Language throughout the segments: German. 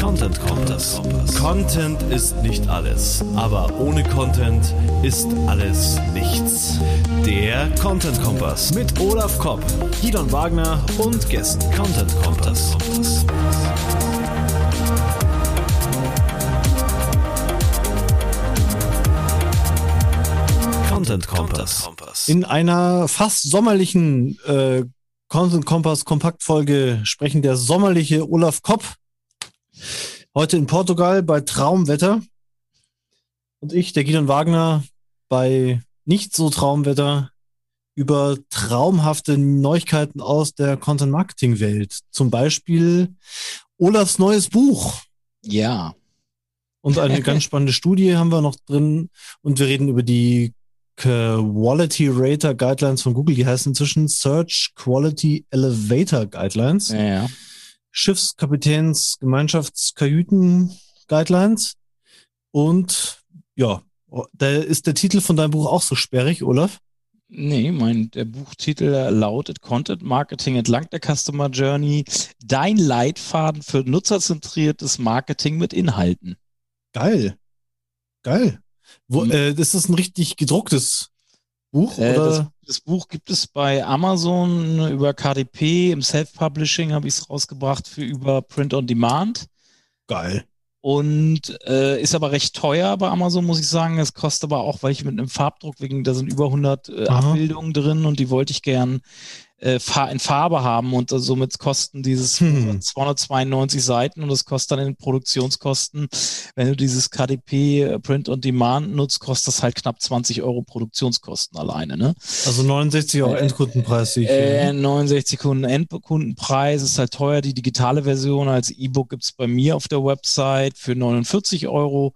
Content Kompass. Content ist nicht alles, aber ohne Content ist alles nichts. Der Content Kompass mit Olaf Kopp, Gidon Wagner und Gästen. Content Kompass. Content Kompass. In einer fast sommerlichen äh, Content Kompass Kompaktfolge sprechen der sommerliche Olaf Kopp. Heute in Portugal bei Traumwetter. Und ich, der Gideon Wagner, bei nicht so Traumwetter über traumhafte Neuigkeiten aus der Content Marketing Welt. Zum Beispiel Olafs neues Buch. Ja. Und eine ganz spannende Studie haben wir noch drin. Und wir reden über die Quality Rater Guidelines von Google, die heißen inzwischen Search Quality Elevator Guidelines. Ja, ja. Schiffskapitäns Gemeinschaftskajüten Guidelines. Und ja, da ist der Titel von deinem Buch auch so sperrig, Olaf? Nee, mein der Buchtitel lautet Content Marketing entlang der Customer Journey. Dein Leitfaden für nutzerzentriertes Marketing mit Inhalten. Geil. Geil. Wo, mhm. äh, ist das ein richtig gedrucktes Buch? Äh, oder? Das, das, Buch gibt es bei Amazon über KDP. Im Self-Publishing habe ich es rausgebracht für über Print on Demand. Geil. Und äh, ist aber recht teuer bei Amazon, muss ich sagen. Es kostet aber auch, weil ich mit einem Farbdruck, wegen, da sind über 100 äh, Abbildungen drin und die wollte ich gern äh, in Farbe haben und somit kosten dieses hm. 292 Seiten und das kostet dann in Produktionskosten, wenn du dieses KDP äh, Print on Demand nutzt, kostet das halt knapp 20 Euro Produktionskosten alleine. Ne? Also 69 Euro äh, Endkundenpreis. Äh, 69 Kunden Endkundenpreis ist halt teuer. Die digitale Version als E-Book gibt's bei mir auf der Website für 49 Euro.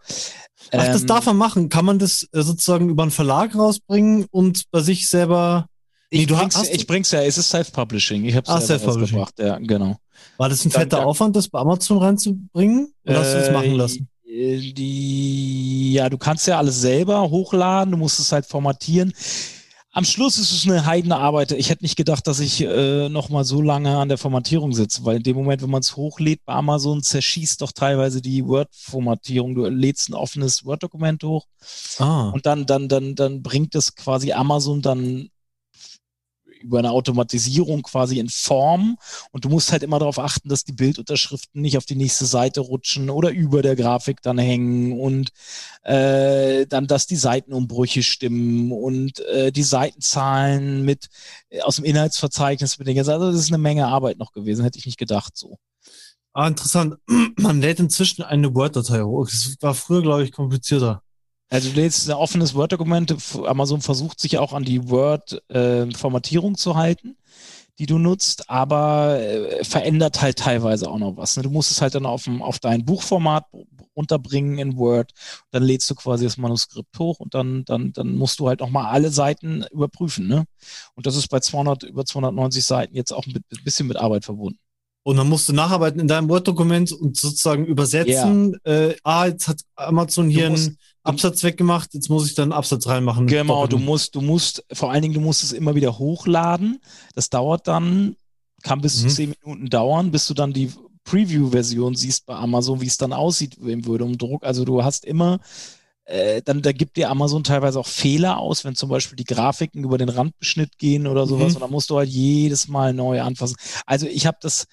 Ach, das ähm, darf man machen. Kann man das äh, sozusagen über einen Verlag rausbringen und bei sich selber ich, nee, du bring's, hast, ich bring's ja, es ist Self-Publishing. Ich habe es self-publishing. Ja, genau. War das ein Dann, fetter Aufwand, das bei Amazon reinzubringen? Oder äh, hast du das machen lassen? Äh, die, ja, du kannst ja alles selber hochladen, du musst es halt formatieren. Am Schluss ist es eine heidene Arbeit. Ich hätte nicht gedacht, dass ich äh, noch mal so lange an der Formatierung sitze, weil in dem Moment, wenn man es hochlädt bei Amazon, zerschießt doch teilweise die Word-Formatierung. Du lädst ein offenes Word-Dokument hoch ah. und dann, dann, dann, dann bringt es quasi Amazon dann über eine Automatisierung quasi in Form und du musst halt immer darauf achten, dass die Bildunterschriften nicht auf die nächste Seite rutschen oder über der Grafik dann hängen und äh, dann, dass die Seitenumbrüche stimmen und äh, die Seitenzahlen mit äh, aus dem Inhaltsverzeichnis bedingen. Also das ist eine Menge Arbeit noch gewesen, hätte ich nicht gedacht so. Ah, interessant. Man lädt inzwischen eine Word-Datei hoch. Das war früher, glaube ich, komplizierter. Also du lädst ein offenes Word-Dokument. Amazon versucht sich auch an die Word-Formatierung äh, zu halten, die du nutzt, aber äh, verändert halt teilweise auch noch was. Ne? Du musst es halt dann auf, auf dein Buchformat runterbringen in Word. Dann lädst du quasi das Manuskript hoch und dann, dann, dann musst du halt nochmal alle Seiten überprüfen. Ne? Und das ist bei 200, über 290 Seiten jetzt auch ein bisschen mit Arbeit verbunden. Und dann musst du nacharbeiten in deinem Word-Dokument und sozusagen übersetzen. Yeah. Äh, ah, jetzt hat Amazon hier einen Absatz weggemacht, jetzt muss ich dann Absatz reinmachen. Genau, du musst, du musst, vor allen Dingen, du musst es immer wieder hochladen. Das dauert dann, kann bis mhm. zu zehn Minuten dauern, bis du dann die Preview-Version siehst bei Amazon, wie es dann aussieht im Würde-Druck. Also du hast immer äh, dann da gibt dir Amazon teilweise auch Fehler aus, wenn zum Beispiel die Grafiken über den Randbeschnitt gehen oder sowas. Mhm. Und dann musst du halt jedes Mal neu anfassen. Also ich habe das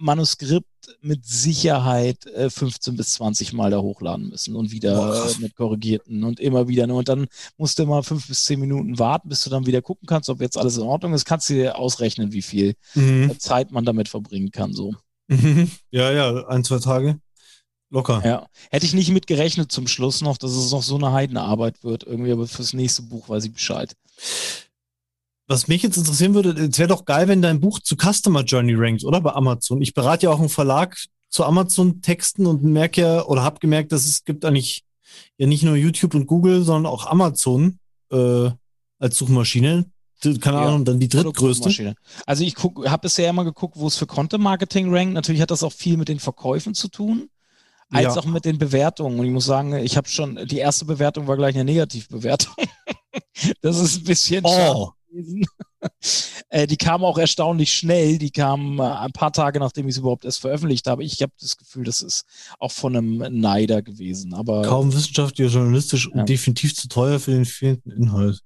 Manuskript mit Sicherheit äh, 15 bis 20 Mal da hochladen müssen und wieder äh, mit korrigierten und immer wieder. Und dann musst du immer fünf bis zehn Minuten warten, bis du dann wieder gucken kannst, ob jetzt alles in Ordnung ist. Kannst du dir ausrechnen, wie viel mhm. Zeit man damit verbringen kann. So. Mhm. Ja, ja, ein, zwei Tage. Locker. Ja. Hätte ich nicht mit gerechnet zum Schluss noch, dass es noch so eine Heidenarbeit wird, irgendwie, aber fürs nächste Buch weiß ich Bescheid. Was mich jetzt interessieren würde, es wäre doch geil, wenn dein Buch zu Customer Journey rankt, oder? Bei Amazon. Ich berate ja auch einen Verlag zu Amazon-Texten und merke ja oder habe gemerkt, dass es gibt eigentlich ja nicht nur YouTube und Google, sondern auch Amazon äh, als Suchmaschine. Keine Ahnung, ja, dann die drittgrößte. Also ich habe bisher immer geguckt, wo es für Content Marketing rankt. Natürlich hat das auch viel mit den Verkäufen zu tun als ja. auch mit den Bewertungen. Und ich muss sagen, ich habe schon, die erste Bewertung war gleich eine Negativbewertung. das ist ein bisschen oh. äh, die kam auch erstaunlich schnell. Die kam äh, ein paar Tage, nachdem ich es überhaupt erst veröffentlicht habe. Ich habe das Gefühl, das ist auch von einem Neider gewesen. Aber Kaum wissenschaftlich, journalistisch ja. und definitiv zu teuer für den fehlenden Inhalt.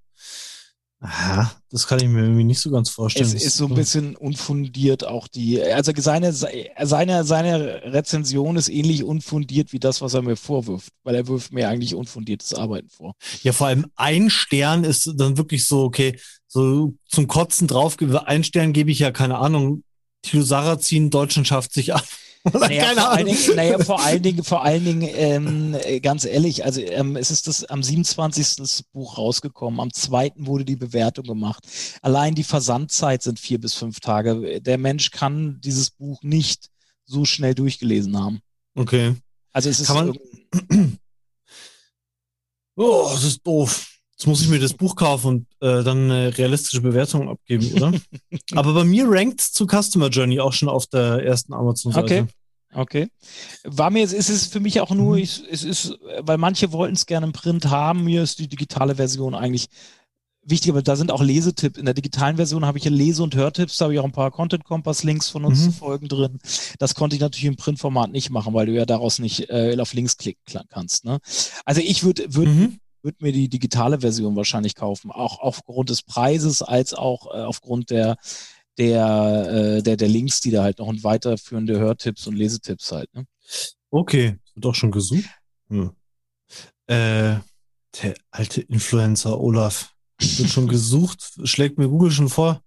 Aha, das kann ich mir irgendwie nicht so ganz vorstellen. Es ist so ein bisschen unfundiert auch die, also seine, seine, seine Rezension ist ähnlich unfundiert wie das, was er mir vorwirft, weil er wirft mir eigentlich unfundiertes Arbeiten vor. Ja, vor allem ein Stern ist dann wirklich so, okay, so zum Kotzen drauf, ein Stern gebe ich ja keine Ahnung, Thilo Sarrazin, Deutschland schafft sich ab. Naja, vor allen, Dingen, naja, vor allen Dingen, vor allen Dingen, ähm, ganz ehrlich, also ähm, es ist das am 27. Das Buch rausgekommen, am 2. wurde die Bewertung gemacht. Allein die Versandzeit sind vier bis fünf Tage. Der Mensch kann dieses Buch nicht so schnell durchgelesen haben. Okay. Also es ist kann man. oh, das ist doof. Jetzt muss ich mir das Buch kaufen und äh, dann eine realistische Bewertung abgeben, oder? Aber bei mir rankt zu Customer Journey auch schon auf der ersten Amazon-Seite. Okay. Okay. War mir, ist es für mich auch nur, mhm. ich, es ist, weil manche wollten es gerne im Print haben, mir ist die digitale Version eigentlich wichtig, aber da sind auch Lesetipps. In der digitalen Version habe ich ja Lese- und Hörtipps, da habe ich auch ein paar Content-Kompass-Links von uns mhm. zu Folgen drin. Das konnte ich natürlich im Printformat nicht machen, weil du ja daraus nicht äh, auf Links klicken kannst. Ne? Also ich würde würd, mhm würde mir die digitale Version wahrscheinlich kaufen, auch aufgrund des Preises als auch äh, aufgrund der der, äh, der, der Links, die da halt noch und weiterführende Hörtipps und Lesetipps halt. Ne? Okay, wird auch schon gesucht. Hm. Äh, der alte Influencer Olaf wird schon gesucht, schlägt mir Google schon vor.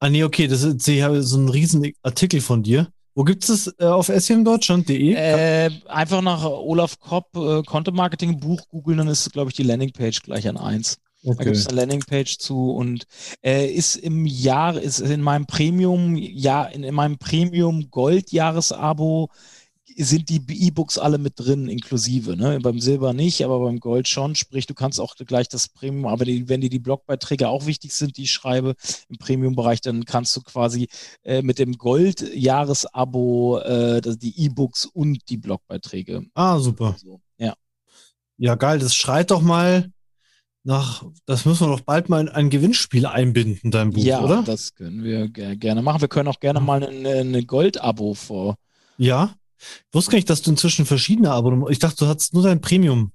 Ah nee, okay, das ist, ich habe so einen riesen Artikel von dir. Wo gibt es äh, auf smdeutschland.de? Äh, einfach nach Olaf Kopp äh, Content Marketing Buch googeln, dann ist, glaube ich, die Landingpage gleich an eins. Okay. Da gibt es eine Landingpage zu und äh, ist im Jahr, ist in meinem Premium, ja, in, in meinem Premium Gold Jahresabo sind die E-Books alle mit drin, inklusive. Ne? Beim Silber nicht, aber beim Gold schon. Sprich, du kannst auch gleich das Premium, aber die, wenn dir die Blogbeiträge auch wichtig sind, die ich schreibe im Premium-Bereich, dann kannst du quasi äh, mit dem Gold-Jahresabo äh, die E-Books und die Blogbeiträge. Ah, super. Also, ja. Ja, geil. Das schreit doch mal nach, das müssen wir doch bald mal in ein Gewinnspiel einbinden, dein Buch, ja, oder? Ja, das können wir gerne machen. Wir können auch gerne mal ein, ein Gold-Abo vor. Ja, ich wusste gar nicht, dass du inzwischen verschiedene Abonnements. Ich dachte, du hattest nur dein Premium.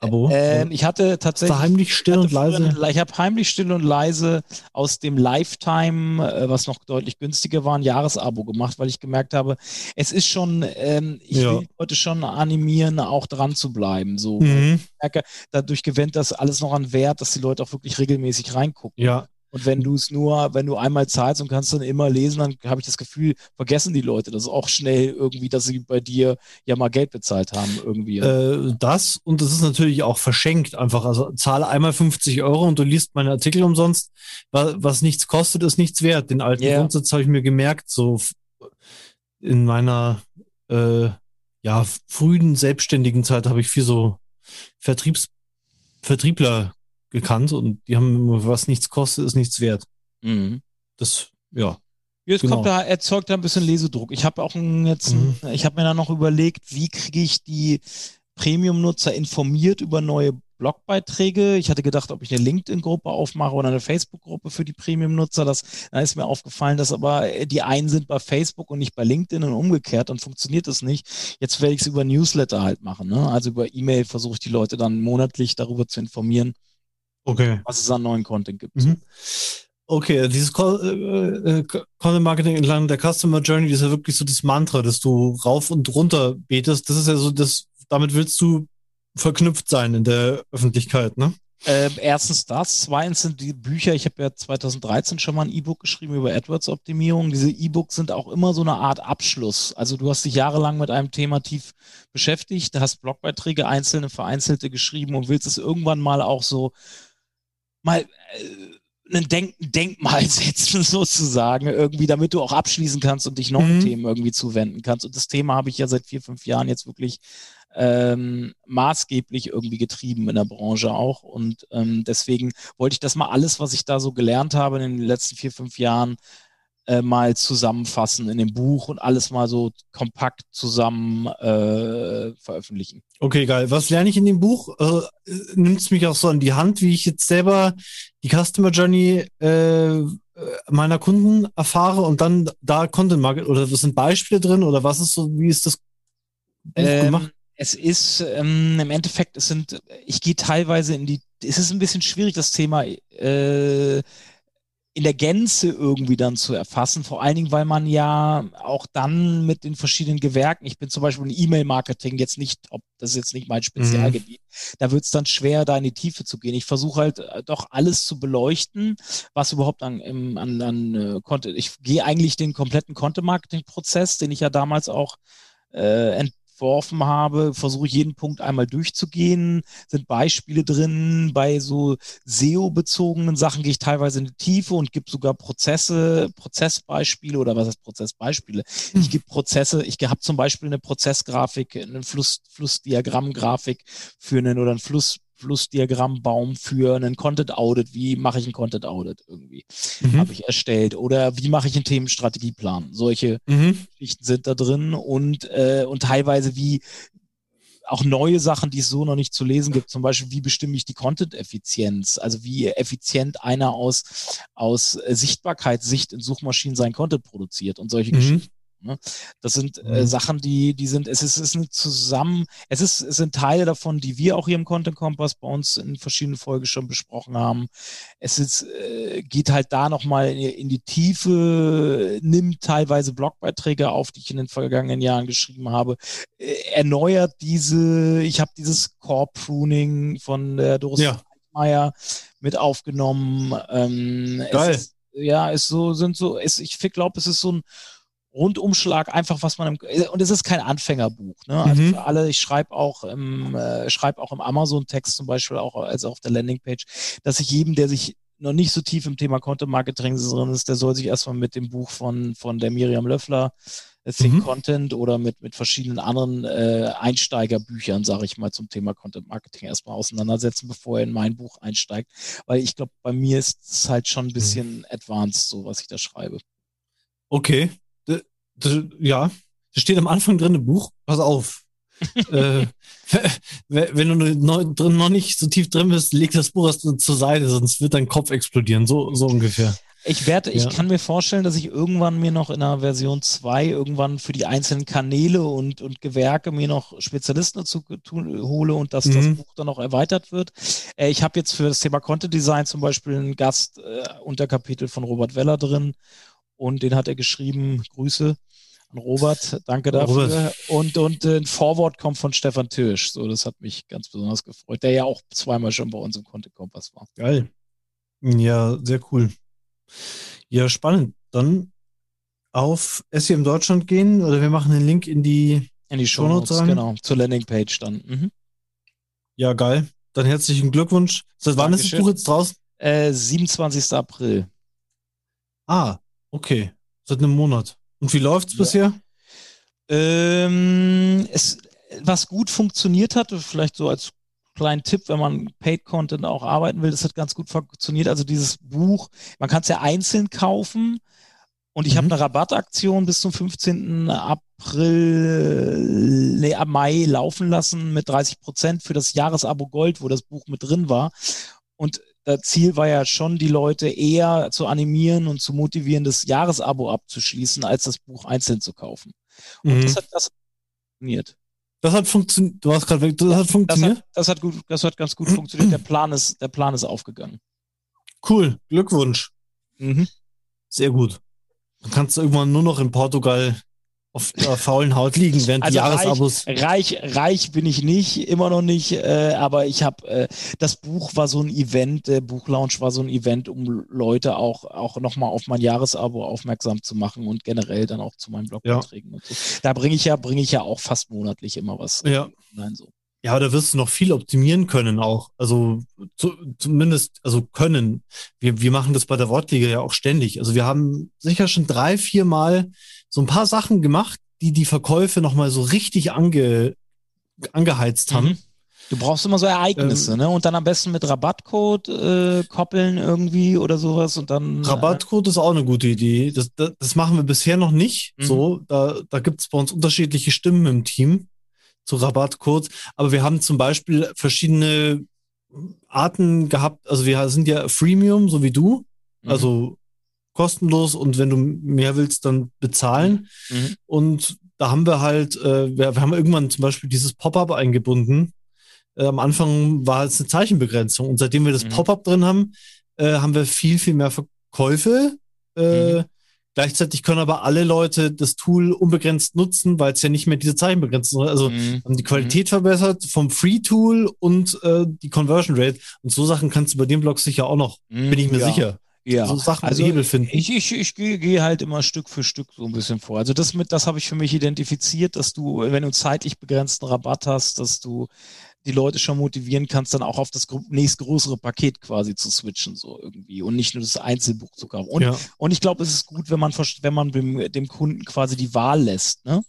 Abo. Ähm, ich hatte tatsächlich. heimlich still und leise. Früher, ich habe heimlich still und leise aus dem Lifetime, äh, was noch deutlich günstiger war, ein Jahresabo gemacht, weil ich gemerkt habe, es ist schon, ähm, ich ja. will Leute schon animieren, auch dran zu bleiben. So, mhm. ich merke, dadurch gewinnt das alles noch an Wert, dass die Leute auch wirklich regelmäßig reingucken. Ja. Und wenn du es nur, wenn du einmal zahlst und kannst dann immer lesen, dann habe ich das Gefühl, vergessen die Leute das auch schnell irgendwie, dass sie bei dir ja mal Geld bezahlt haben irgendwie. Äh, das und das ist natürlich auch verschenkt einfach. Also zahle einmal 50 Euro und du liest meine Artikel umsonst. Was, was nichts kostet, ist nichts wert. Den alten yeah. Grundsatz habe ich mir gemerkt, so in meiner äh, ja, frühen selbstständigen Zeit habe ich viel so Vertriebs Vertriebler gekannt und die haben immer, was nichts kostet, ist nichts wert. Mhm. Das, ja. Jetzt genau. kommt da, erzeugt da ein bisschen Lesedruck. Ich habe auch jetzt, mhm. ich habe mir da noch überlegt, wie kriege ich die Premium-Nutzer informiert über neue Blogbeiträge. Ich hatte gedacht, ob ich eine LinkedIn-Gruppe aufmache oder eine Facebook-Gruppe für die Premium-Nutzer. Das, da ist mir aufgefallen, dass aber die einen sind bei Facebook und nicht bei LinkedIn und umgekehrt. Dann funktioniert das nicht. Jetzt werde ich es über Newsletter halt machen. Ne? Also über E-Mail versuche ich die Leute dann monatlich darüber zu informieren, Okay. Was es an neuen Content gibt. Mhm. Okay, dieses äh, äh, Content Marketing entlang der Customer Journey ist ja wirklich so das Mantra, dass du rauf und runter betest. Das ist ja so, das, damit willst du verknüpft sein in der Öffentlichkeit, ne? Ähm, erstens das, zweitens sind die Bücher, ich habe ja 2013 schon mal ein E-Book geschrieben über AdWords-Optimierung. Diese E-Books sind auch immer so eine Art Abschluss. Also du hast dich jahrelang mit einem Thema tief beschäftigt, hast Blogbeiträge einzelne, vereinzelte geschrieben und willst es irgendwann mal auch so mal äh, ein Denk Denkmal setzen, sozusagen, irgendwie, damit du auch abschließen kannst und dich neuen mhm. Themen irgendwie zuwenden kannst. Und das Thema habe ich ja seit vier, fünf Jahren jetzt wirklich ähm, maßgeblich irgendwie getrieben in der Branche auch. Und ähm, deswegen wollte ich das mal alles, was ich da so gelernt habe in den letzten vier, fünf Jahren, äh, mal zusammenfassen in dem Buch und alles mal so kompakt zusammen äh, veröffentlichen. Okay, geil. Was lerne ich in dem Buch? Äh, Nimmt es mich auch so an die Hand, wie ich jetzt selber die Customer Journey äh, meiner Kunden erfahre und dann da Content Market oder was sind Beispiele drin oder was ist so, wie ist das ähm, gemacht? Es ist ähm, im Endeffekt, es sind, ich gehe teilweise in die, es ist ein bisschen schwierig, das Thema äh, in der Gänze irgendwie dann zu erfassen. Vor allen Dingen, weil man ja auch dann mit den verschiedenen Gewerken, ich bin zum Beispiel in E-Mail-Marketing jetzt nicht, ob das ist jetzt nicht mein Spezialgebiet, mhm. da wird es dann schwer, da in die Tiefe zu gehen. Ich versuche halt äh, doch alles zu beleuchten, was überhaupt an, im, an, an äh, Content, ich gehe eigentlich den kompletten Content-Marketing-Prozess, den ich ja damals auch äh, entworfen habe, versuche ich jeden Punkt einmal durchzugehen. Sind Beispiele drin. Bei so SEO-bezogenen Sachen gehe ich teilweise in die Tiefe und gebe sogar Prozesse, Prozessbeispiele oder was heißt Prozessbeispiele? Hm. Ich gebe Prozesse, ich habe zum Beispiel eine Prozessgrafik, eine Fluss, Flussdiagrammgrafik für einen oder einen Fluss Flussdiagrammbaum für einen Content Audit. Wie mache ich einen Content Audit irgendwie? Mhm. Habe ich erstellt. Oder wie mache ich einen Themenstrategieplan? Solche mhm. Geschichten sind da drin und, äh, und teilweise wie auch neue Sachen, die es so noch nicht zu lesen gibt. Zum Beispiel, wie bestimme ich die Content-Effizienz? Also wie effizient einer aus, aus Sichtbarkeitssicht in Suchmaschinen sein Content produziert und solche mhm. Geschichten. Ne? Das sind äh, mhm. Sachen, die, die sind, es ist, es ist eine zusammen, es ist, es sind Teile davon, die wir auch hier im Content Kompass bei uns in verschiedenen Folgen schon besprochen haben. Es ist, äh, geht halt da nochmal in, in die Tiefe, nimmt teilweise Blogbeiträge auf, die ich in den vergangenen Jahren geschrieben habe, äh, erneuert diese, ich habe dieses Core Pruning von der Doris ja. Meier mit aufgenommen. Ähm, Geil. Ist, ja, ist so, sind so, ist, ich glaube, es ist so ein Rundumschlag, einfach was man im, und es ist kein Anfängerbuch. Ne? Also mhm. für alle, ich schreibe auch im, äh, schreibe auch im Amazon-Text zum Beispiel, auch also auf der Landingpage, dass ich jedem, der sich noch nicht so tief im Thema Content Marketing drin ist, der soll sich erstmal mit dem Buch von, von der Miriam Löffler, äh, Think mhm. Content oder mit, mit verschiedenen anderen äh, Einsteigerbüchern, sage ich mal, zum Thema Content Marketing erstmal auseinandersetzen, bevor er in mein Buch einsteigt. Weil ich glaube, bei mir ist es halt schon ein mhm. bisschen mhm. advanced, so was ich da schreibe. Okay, das, ja, das steht am Anfang drin im Buch. Pass auf. äh, wenn du noch, drin, noch nicht so tief drin bist, leg das Buch erst zur Seite, sonst wird dein Kopf explodieren. So, so ungefähr. Ich werde, ja. ich kann mir vorstellen, dass ich irgendwann mir noch in der Version 2 irgendwann für die einzelnen Kanäle und, und Gewerke mir noch Spezialisten dazu tun, hole und dass mhm. das Buch dann noch erweitert wird. Äh, ich habe jetzt für das Thema Content Design zum Beispiel einen Gast äh, Unterkapitel von Robert Weller drin und den hat er geschrieben, Grüße an Robert, danke dafür. Robert. Und, und ein Vorwort kommt von Stefan Tirsch. So, das hat mich ganz besonders gefreut, der ja auch zweimal schon bei uns im Content Kompass war. Geil. Ja, sehr cool. Ja, spannend. Dann auf SEM Deutschland gehen oder wir machen den Link in die in die Show Notes. Genau, zur Landingpage dann. Mhm. Ja, geil. Dann herzlichen Glückwunsch. Seit wann ist das Buch jetzt draußen? Äh, 27. April. Ah, okay. Seit einem Monat. Und wie läuft's ja. bisher? Ähm, es, was gut funktioniert hat, vielleicht so als kleinen Tipp, wenn man Paid Content auch arbeiten will, das hat ganz gut funktioniert. Also dieses Buch, man kann es ja einzeln kaufen und ich mhm. habe eine Rabattaktion bis zum 15. April, nee, ab Mai laufen lassen mit 30 Prozent für das Jahresabo Gold, wo das Buch mit drin war. Und Ziel war ja schon, die Leute eher zu animieren und zu motivieren, das Jahresabo abzuschließen, als das Buch einzeln zu kaufen. Und mhm. das hat das funktioniert. Das hat funktioniert. Du hast gerade das hat funktioniert. Das hat, das hat, gut, das hat ganz gut funktioniert. Der Plan ist, der Plan ist aufgegangen. Cool, Glückwunsch. Mhm. Sehr gut. Dann kannst du irgendwann nur noch in Portugal auf der faulen Haut liegen während also die Jahresabos. Reich, reich, reich, bin ich nicht, immer noch nicht, äh, aber ich habe, äh, das Buch war so ein Event, der Buchlaunch war so ein Event, um Leute auch, auch nochmal auf mein Jahresabo aufmerksam zu machen und generell dann auch zu meinen Blogbeiträgen ja. und so. Da bringe ich ja, bringe ich ja auch fast monatlich immer was. Ja. Nein, so. Ja, da wirst du noch viel optimieren können auch. Also zu, zumindest, also können. Wir, wir machen das bei der Wortliga ja auch ständig. Also wir haben sicher schon drei, vier Mal so ein paar Sachen gemacht, die die Verkäufe nochmal so richtig ange, angeheizt haben. Mhm. Du brauchst immer so Ereignisse, ähm, ne? Und dann am besten mit Rabattcode äh, koppeln irgendwie oder sowas und dann. Äh, Rabattcode äh, ist auch eine gute Idee. Das, das, das machen wir bisher noch nicht. Mhm. So, da, da gibt es bei uns unterschiedliche Stimmen im Team zu Rabattcodes. Aber wir haben zum Beispiel verschiedene Arten gehabt. Also wir sind ja Freemium, so wie du. Mhm. Also kostenlos und wenn du mehr willst, dann bezahlen. Mhm. Und da haben wir halt, äh, wir, wir haben irgendwann zum Beispiel dieses Pop-up eingebunden äh, am Anfang war es eine Zeichenbegrenzung. Und seitdem wir das mhm. Pop-up drin haben, äh, haben wir viel, viel mehr Verkäufe. Äh, mhm. Gleichzeitig können aber alle Leute das Tool unbegrenzt nutzen, weil es ja nicht mehr diese Zeichenbegrenzung ist. Also mhm. haben die Qualität mhm. verbessert vom Free-Tool und äh, die Conversion Rate. Und so Sachen kannst du bei dem Blog sicher auch noch, bin ich mir ja. sicher ja. so Sachen also Hebel finden. Ich, ich, ich gehe geh halt immer Stück für Stück so ein bisschen vor. Also das mit, das habe ich für mich identifiziert, dass du, wenn du zeitlich begrenzten Rabatt hast, dass du die Leute schon motivieren kannst, dann auch auf das nächstgrößere Paket quasi zu switchen, so irgendwie und nicht nur das Einzelbuch zu kaufen. Und, ja. und ich glaube, es ist gut, wenn man, wenn man dem, dem Kunden quasi die Wahl lässt. Ne?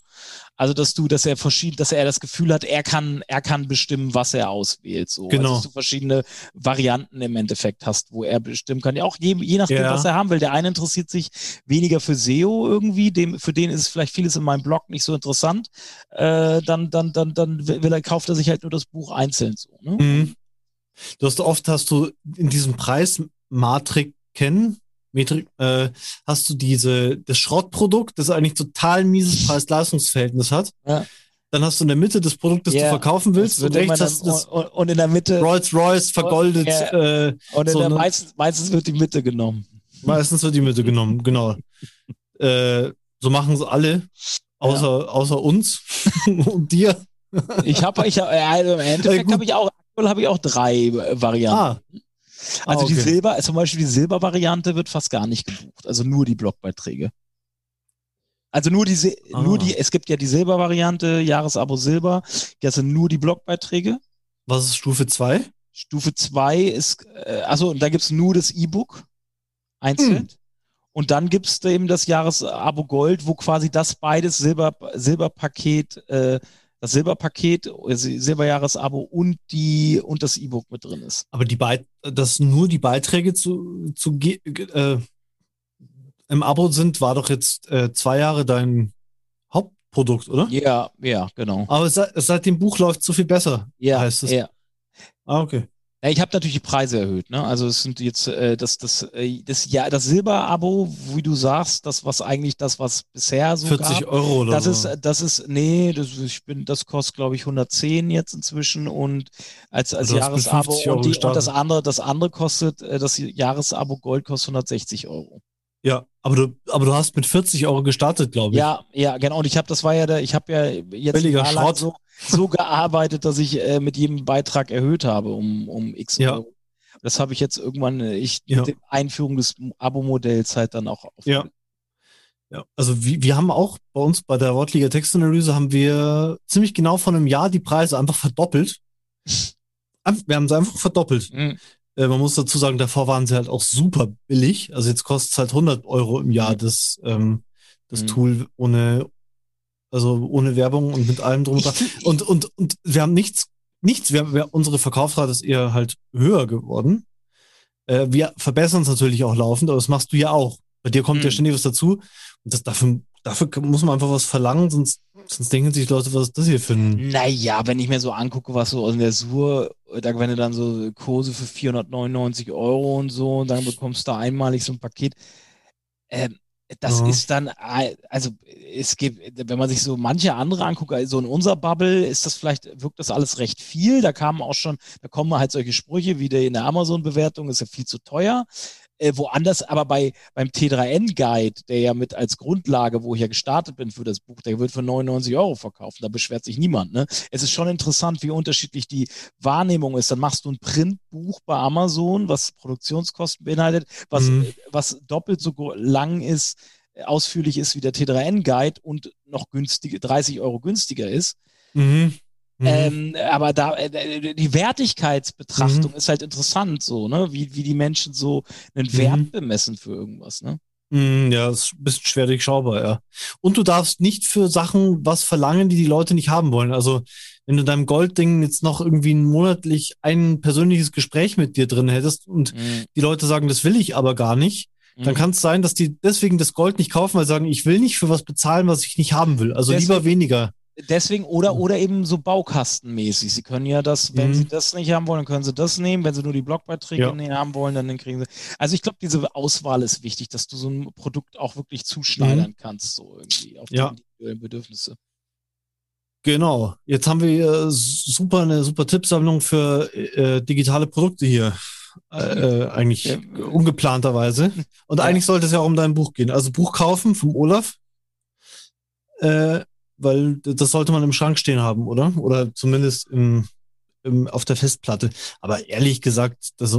Also, dass du, dass er verschieden, dass er das Gefühl hat, er kann, er kann bestimmen, was er auswählt. So. Genau. Also, dass du verschiedene Varianten im Endeffekt hast, wo er bestimmen kann. Ja, auch je, je nachdem, ja. was er haben will. Der eine interessiert sich weniger für SEO irgendwie, dem, für den ist vielleicht vieles in meinem Blog nicht so interessant. Äh, dann, dann, dann, dann will er, kauft er sich halt nur das Buch einzeln so. Ne? Mhm. Du hast oft hast du in diesem Preismatrik kennen, Metrik, äh, hast du diese, das Schrottprodukt, das eigentlich total mieses Preis-Leistungs-Verhältnis hat. Ja. Dann hast du in der Mitte das Produkt, das yeah. du verkaufen willst. Und rechts hast du das und, in der Mitte Rolls-Royce vergoldet. Und, ja. äh, und so der ne? meistens, meistens wird die Mitte genommen. Meistens wird die Mitte genommen, genau. äh, so machen es alle, außer, ja. außer uns und dir. ich habe, ich, also im Endeffekt habe ich auch, habe ich auch drei Varianten. Ah. Also ah, okay. die Silber, zum Beispiel die Silber-Variante wird fast gar nicht gebucht, also nur die Blogbeiträge. Also nur die, ah. nur die, es gibt ja die Silber-Variante, Jahresabo Silber, das sind nur die Blogbeiträge. Was ist Stufe 2? Stufe 2 ist, äh, also da gibt es nur das E-Book einzeln. Hm. Und dann gibt es eben das Jahresabo Gold, wo quasi das beides Silber, Silberpaket äh, das Silberpaket, Silberjahresabo und die und das E-Book mit drin ist. Aber die Beit dass nur die Beiträge zu, zu äh, im Abo sind, war doch jetzt äh, zwei Jahre dein Hauptprodukt, oder? Ja, ja, genau. Aber seit, seit dem Buch läuft es so viel besser, ja, heißt es. Ja. Ah, okay. Ja, ich habe natürlich die Preise erhöht. Ne? Also es sind jetzt äh, das das äh, das ja das Silber-Abo, wie du sagst, das was eigentlich das was bisher so 40 gab, Euro oder das so. ist das ist nee, das ich bin das kostet glaube ich 110 jetzt inzwischen und als als Jahresabo und, die, und das andere das andere kostet äh, das Jahresabo Gold kostet 160 Euro. Ja, aber du, aber du hast mit 40 Euro gestartet, glaube ich. Ja, ja, genau. Und ich habe, das war ja der, ich habe ja jetzt Billiger Schrott. so, so gearbeitet, dass ich äh, mit jedem Beitrag erhöht habe um, um X ja. Euro. Das habe ich jetzt irgendwann, äh, ich ja. mit der Einführung des Abo-Modells halt dann auch auf. Ja. Ja, also wir, wir haben auch bei uns bei der Wortliga Textanalyse haben wir ziemlich genau von einem Jahr die Preise einfach verdoppelt. Wir haben sie einfach verdoppelt. Mhm. Äh, man muss dazu sagen, davor waren sie halt auch super billig. Also jetzt kostet es halt 100 Euro im Jahr, mhm. das, ähm, das mhm. Tool ohne, also ohne Werbung und mit allem drunter. Und, und, und wir haben nichts, nichts, wir, wir, unsere Verkaufsrate ist eher halt höher geworden. Äh, wir verbessern es natürlich auch laufend, aber das machst du ja auch. Bei dir kommt mhm. ja ständig was dazu. Und das dafür, dafür muss man einfach was verlangen, sonst Sonst denken sich Leute, was ist das hier für ein. Naja, wenn ich mir so angucke, was so in der Sur, da wenn du dann so Kurse für 499 Euro und so, und dann bekommst du einmalig so ein Paket. Ähm, das ja. ist dann, also es gibt, wenn man sich so manche andere anguckt, also in unserer Bubble ist das vielleicht, wirkt das alles recht viel. Da kamen auch schon, da kommen halt solche Sprüche wie der in der Amazon-Bewertung, ist ja viel zu teuer äh, woanders, aber bei beim T3N-Guide, der ja mit als Grundlage, wo ich ja gestartet bin für das Buch, der wird für 99 Euro verkauft. Da beschwert sich niemand. Ne? Es ist schon interessant, wie unterschiedlich die Wahrnehmung ist. Dann machst du ein Printbuch bei Amazon, was Produktionskosten beinhaltet, was, mhm. was doppelt so lang ist, ausführlich ist wie der T3N-Guide und noch günstige, 30 Euro günstiger ist. Mhm. Mhm. Ähm, aber da äh, die Wertigkeitsbetrachtung mhm. ist halt interessant, so, ne? Wie, wie die Menschen so einen Wert mhm. bemessen für irgendwas, ne? Mhm, ja, ist ein bisschen schwer durchschaubar, ja. Und du darfst nicht für Sachen was verlangen, die die Leute nicht haben wollen. Also, wenn du deinem Goldding jetzt noch irgendwie monatlich ein persönliches Gespräch mit dir drin hättest und mhm. die Leute sagen, das will ich aber gar nicht, dann mhm. kann es sein, dass die deswegen das Gold nicht kaufen, weil sie sagen, ich will nicht für was bezahlen, was ich nicht haben will. Also deswegen, lieber weniger. Deswegen oder oder eben so baukastenmäßig. Sie können ja das, wenn mhm. Sie das nicht haben wollen, dann können Sie das nehmen. Wenn Sie nur die Blogbeiträge ja. haben wollen, dann kriegen Sie. Also ich glaube, diese Auswahl ist wichtig, dass du so ein Produkt auch wirklich zuschneidern mhm. kannst, so irgendwie auf ja. die Bedürfnisse. Genau. Jetzt haben wir äh, super eine super Tippsammlung für äh, digitale Produkte hier. Äh, äh eigentlich ja. ungeplanterweise. Und eigentlich sollte es ja auch um dein Buch gehen. Also Buch kaufen vom Olaf. Äh, weil das sollte man im Schrank stehen haben, oder? Oder zumindest im, im, auf der Festplatte. Aber ehrlich gesagt, das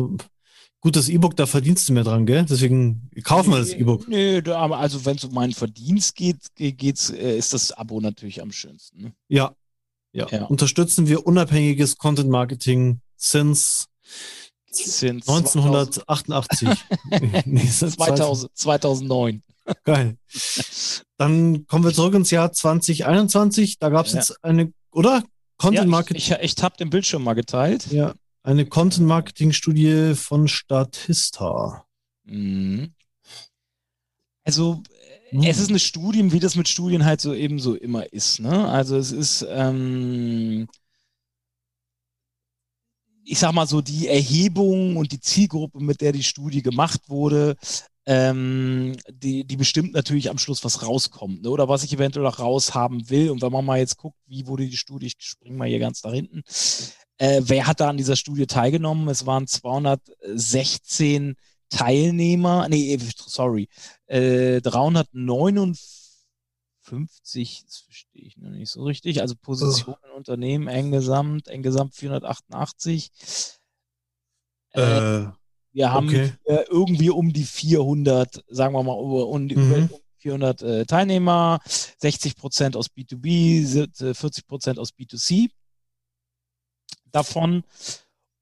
gutes E-Book, da verdienst du mehr dran, gell? Deswegen kaufen wir das E-Book. Nö, aber also wenn es um meinen Verdienst geht, geht's, äh, ist das Abo natürlich am schönsten. Ne? Ja. ja. ja. Unterstützen wir unabhängiges Content Marketing since, since 1988. nee, 2000, 2009. Geil. Dann kommen wir zurück ins Jahr 2021. Da gab es ja. jetzt eine, oder? Content Marketing. Ja, ich, ich, ich habe den Bildschirm mal geteilt. Ja, eine Content Marketing Studie von Statista. Mhm. Also mhm. es ist eine Studie, wie das mit Studien halt so eben so immer ist. Ne? Also es ist ähm, ich sag mal so, die Erhebung und die Zielgruppe, mit der die Studie gemacht wurde, ähm, die, die bestimmt natürlich am Schluss, was rauskommt, ne? oder was ich eventuell auch raushaben will. Und wenn man mal jetzt guckt, wie wurde die Studie, ich springe mal hier ganz da hinten, äh, wer hat da an dieser Studie teilgenommen? Es waren 216 Teilnehmer, nee, sorry, äh, 359, das verstehe ich noch nicht so richtig, also Positionen oh. Unternehmen, Engesamt, Engesamt 488. Äh, äh wir haben okay. irgendwie um die 400, sagen wir mal, um die mhm. 400 äh, Teilnehmer, 60 Prozent aus B2B, 40 Prozent aus B2C davon.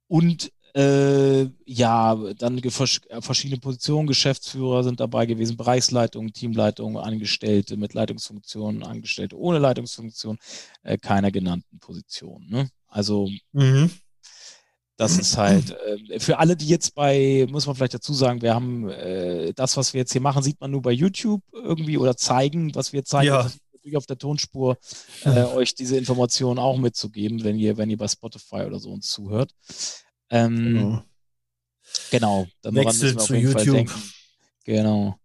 Und äh, ja, dann verschiedene Positionen, Geschäftsführer sind dabei gewesen, Bereichsleitung, Teamleitung, Angestellte mit Leitungsfunktionen, Angestellte ohne Leitungsfunktion, äh, keiner genannten Position. Ne? Also mhm. Das ist halt äh, für alle, die jetzt bei, muss man vielleicht dazu sagen, wir haben äh, das, was wir jetzt hier machen, sieht man nur bei YouTube irgendwie oder zeigen, was wir zeigen. Ja. Natürlich auf der Tonspur äh, euch diese Informationen auch mitzugeben, wenn ihr, wenn ihr bei Spotify oder so uns zuhört. Ähm, genau. genau, dann Wechsel zu YouTube. Genau.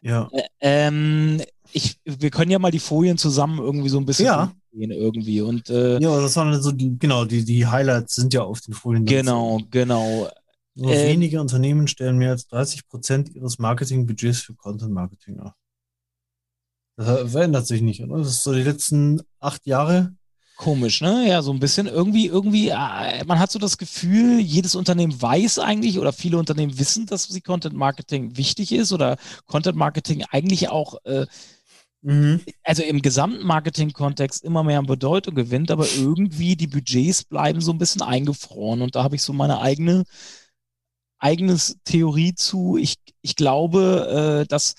Ja. Äh, ähm, ich, wir können ja mal die Folien zusammen irgendwie so ein bisschen ja gehen irgendwie. Und, äh, ja, das waren so die, genau, die, die Highlights sind ja auf den Folien. Genau, dazu. genau. Nur äh, wenige Unternehmen stellen mehr als 30 Prozent ihres Marketingbudgets für Content Marketing auf. Das verändert sich nicht, oder? Das ist so die letzten acht Jahre. Komisch, ne? Ja, so ein bisschen. Irgendwie, irgendwie, äh, man hat so das Gefühl, jedes Unternehmen weiß eigentlich oder viele Unternehmen wissen, dass sie Content Marketing wichtig ist oder Content Marketing eigentlich auch äh, Mhm. Also im gesamten Marketing-Kontext immer mehr an Bedeutung gewinnt, aber irgendwie die Budgets bleiben so ein bisschen eingefroren. Und da habe ich so meine eigene eigenes Theorie zu. Ich, ich glaube, äh, dass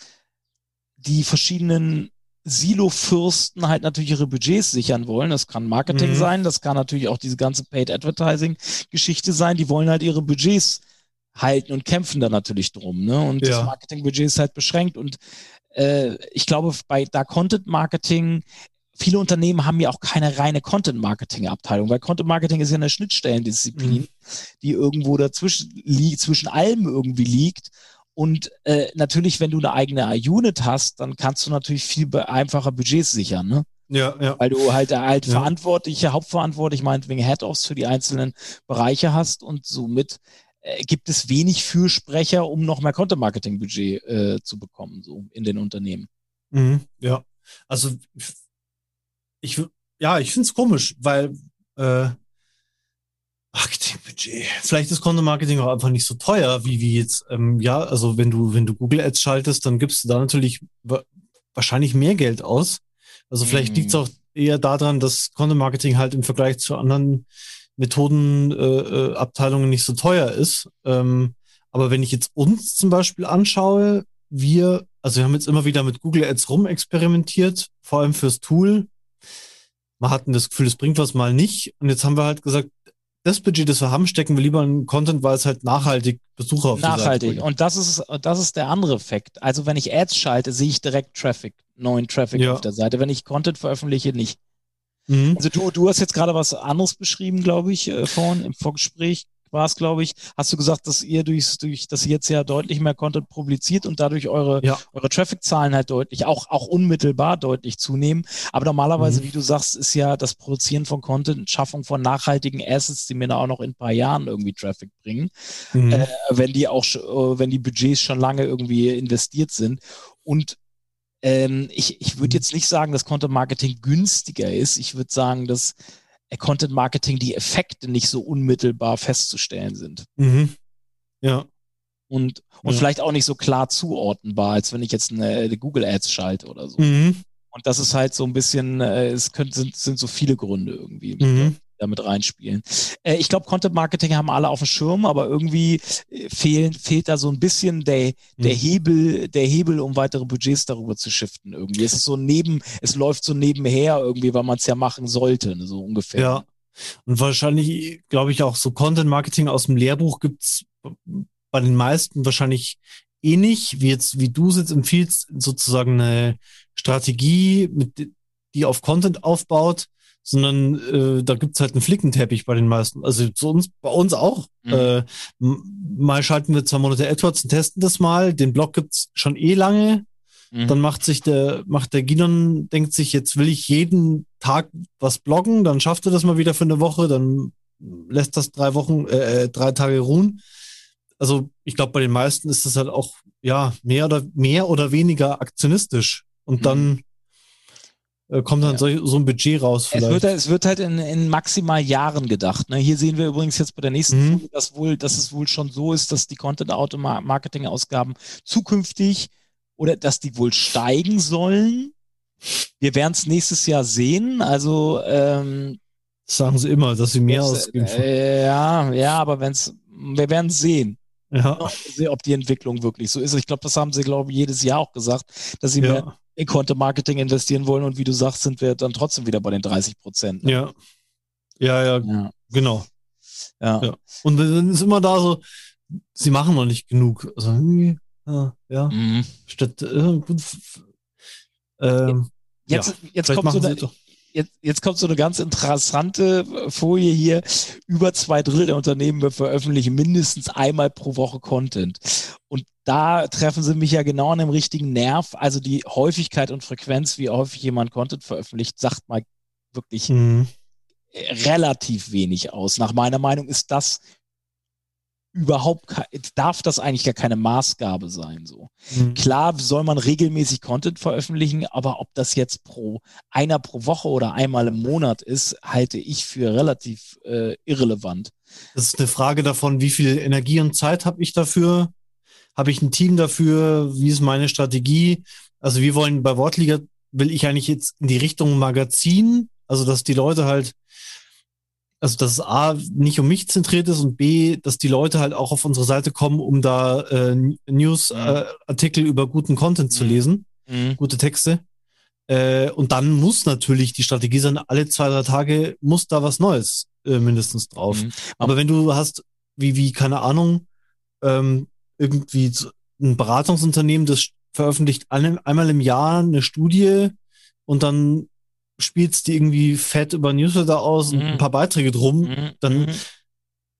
die verschiedenen Silo-Fürsten halt natürlich ihre Budgets sichern wollen. Das kann Marketing mhm. sein, das kann natürlich auch diese ganze Paid Advertising-Geschichte sein. Die wollen halt ihre Budgets halten und kämpfen da natürlich drum. Ne? Und ja. das Marketing-Budget ist halt beschränkt. Und äh, ich glaube, bei da Content Marketing, viele Unternehmen haben ja auch keine reine Content Marketing Abteilung, weil Content Marketing ist ja eine Schnittstellendisziplin, mhm. die irgendwo dazwischen liegt, zwischen allem irgendwie liegt. Und äh, natürlich, wenn du eine eigene Unit hast, dann kannst du natürlich viel einfacher Budgets sichern, ne? Ja, ja. Weil du halt halt ja. verantwortliche, hauptverantwortlich, meinetwegen Head-Offs für die einzelnen Bereiche hast und somit gibt es wenig Fürsprecher, um noch mehr Content-Marketing-Budget äh, zu bekommen, so in den Unternehmen. Mhm, ja, also ich, ja, ich finde es komisch, weil äh, Marketingbudget. Vielleicht ist Content Marketing auch einfach nicht so teuer, wie, wie jetzt, ähm, ja, also wenn du, wenn du Google Ads schaltest, dann gibst du da natürlich wahrscheinlich mehr Geld aus. Also vielleicht mhm. liegt es auch eher daran, dass Content Marketing halt im Vergleich zu anderen Methodenabteilungen äh, nicht so teuer ist. Ähm, aber wenn ich jetzt uns zum Beispiel anschaue, wir, also wir haben jetzt immer wieder mit Google Ads rumexperimentiert, vor allem fürs Tool. mal hatten das Gefühl, es bringt was, mal nicht. Und jetzt haben wir halt gesagt, das Budget, das wir haben, stecken wir lieber in Content, weil es halt nachhaltig Besucher auf Nachhaltig. Und das ist, das ist der andere Effekt. Also wenn ich Ads schalte, sehe ich direkt Traffic, neuen Traffic ja. auf der Seite. Wenn ich Content veröffentliche, nicht. Mhm. Also du, du hast jetzt gerade was anderes beschrieben, glaube ich, äh, vorhin im Vorgespräch war es, glaube ich, hast du gesagt, dass ihr durch, durch, dass ihr jetzt ja deutlich mehr Content publiziert und dadurch eure, ja. eure Traffic-Zahlen halt deutlich, auch, auch unmittelbar deutlich zunehmen. Aber normalerweise, mhm. wie du sagst, ist ja das Produzieren von Content, Schaffung von nachhaltigen Assets, die mir da auch noch in ein paar Jahren irgendwie Traffic bringen, mhm. äh, wenn die auch, äh, wenn die Budgets schon lange irgendwie investiert sind. Und ähm, ich, ich würde jetzt nicht sagen, dass Content Marketing günstiger ist. Ich würde sagen, dass Content Marketing die Effekte nicht so unmittelbar festzustellen sind. Mhm. Ja. Und, und ja. vielleicht auch nicht so klar zuordnenbar, als wenn ich jetzt eine, eine Google Ads schalte oder so. Mhm. Und das ist halt so ein bisschen, äh, es können, sind, sind so viele Gründe irgendwie. Mhm damit reinspielen. Äh, ich glaube, Content Marketing haben alle auf dem Schirm, aber irgendwie äh, fehlen, fehlt da so ein bisschen der, der mhm. Hebel, der Hebel, um weitere Budgets darüber zu shiften irgendwie. Es ist so neben, es läuft so nebenher irgendwie, weil man es ja machen sollte, ne, so ungefähr. Ja. Und wahrscheinlich, glaube ich, auch so Content Marketing aus dem Lehrbuch gibt's bei den meisten wahrscheinlich eh nicht, wie jetzt, wie du es jetzt empfiehlst, sozusagen eine Strategie, mit, die auf Content aufbaut, sondern äh, da gibt's halt einen Flickenteppich bei den meisten. Also zu uns, bei uns auch. Mhm. Äh, mal schalten wir zwei Monate AdWords und testen das mal. Den Blog gibt's schon eh lange. Mhm. Dann macht sich der, macht der Ginon, denkt sich, jetzt will ich jeden Tag was bloggen, dann schafft er das mal wieder für eine Woche, dann lässt das drei Wochen, äh, äh drei Tage ruhen. Also ich glaube, bei den meisten ist das halt auch ja mehr oder mehr oder weniger aktionistisch. Und mhm. dann kommt dann ja. so, so, ein Budget raus. Vielleicht. Es wird, es wird halt in, in maximal Jahren gedacht. Ne? Hier sehen wir übrigens jetzt bei der nächsten mhm. Folie, dass, wohl, dass es wohl schon so ist, dass die Content-Auto-Marketing-Ausgaben zukünftig oder dass die wohl steigen sollen. Wir werden es nächstes Jahr sehen. Also ähm, sagen sie immer, dass sie mehr ausgeben. Äh, ja, ja, aber wenn's, wir werden sehen. Ja. Ob die Entwicklung wirklich so ist. Ich glaube, das haben sie, glaube ich, jedes Jahr auch gesagt, dass sie ja. mehr in Content-Marketing investieren wollen und wie du sagst, sind wir dann trotzdem wieder bei den 30 Prozent. Ne? Ja. ja. Ja, ja, genau. Ja. ja. Und dann ist immer da so, sie machen noch nicht genug. Also, ja, ja. Mhm. Statt, äh, gut, ähm, jetzt, ja, jetzt kommt so eine, jetzt, jetzt kommt so eine ganz interessante Folie hier. Über zwei Drittel der Unternehmen veröffentlichen mindestens einmal pro Woche Content. Und da treffen sie mich ja genau an dem richtigen Nerv. Also die Häufigkeit und Frequenz, wie häufig jemand Content veröffentlicht, sagt mal wirklich mhm. relativ wenig aus. Nach meiner Meinung ist das überhaupt darf das eigentlich gar keine Maßgabe sein. So mhm. klar soll man regelmäßig Content veröffentlichen, aber ob das jetzt pro einer pro Woche oder einmal im Monat ist, halte ich für relativ äh, irrelevant. Das ist eine Frage davon, wie viel Energie und Zeit habe ich dafür? Habe ich ein Team dafür? Wie ist meine Strategie? Also wir wollen bei Wortliga will ich eigentlich jetzt in die Richtung Magazin, also dass die Leute halt also dass es A nicht um mich zentriert ist und B, dass die Leute halt auch auf unsere Seite kommen, um da äh, News-Artikel mhm. äh, über guten Content zu mhm. lesen, mhm. gute Texte. Äh, und dann muss natürlich die Strategie sein, alle zwei, drei Tage muss da was Neues äh, mindestens drauf. Mhm. Aber wenn du hast, wie, wie, keine Ahnung, ähm, irgendwie ein Beratungsunternehmen, das veröffentlicht einmal im Jahr eine Studie und dann spielst die irgendwie fett über Newsletter aus und ein mhm. paar Beiträge drum, mhm. dann, mhm.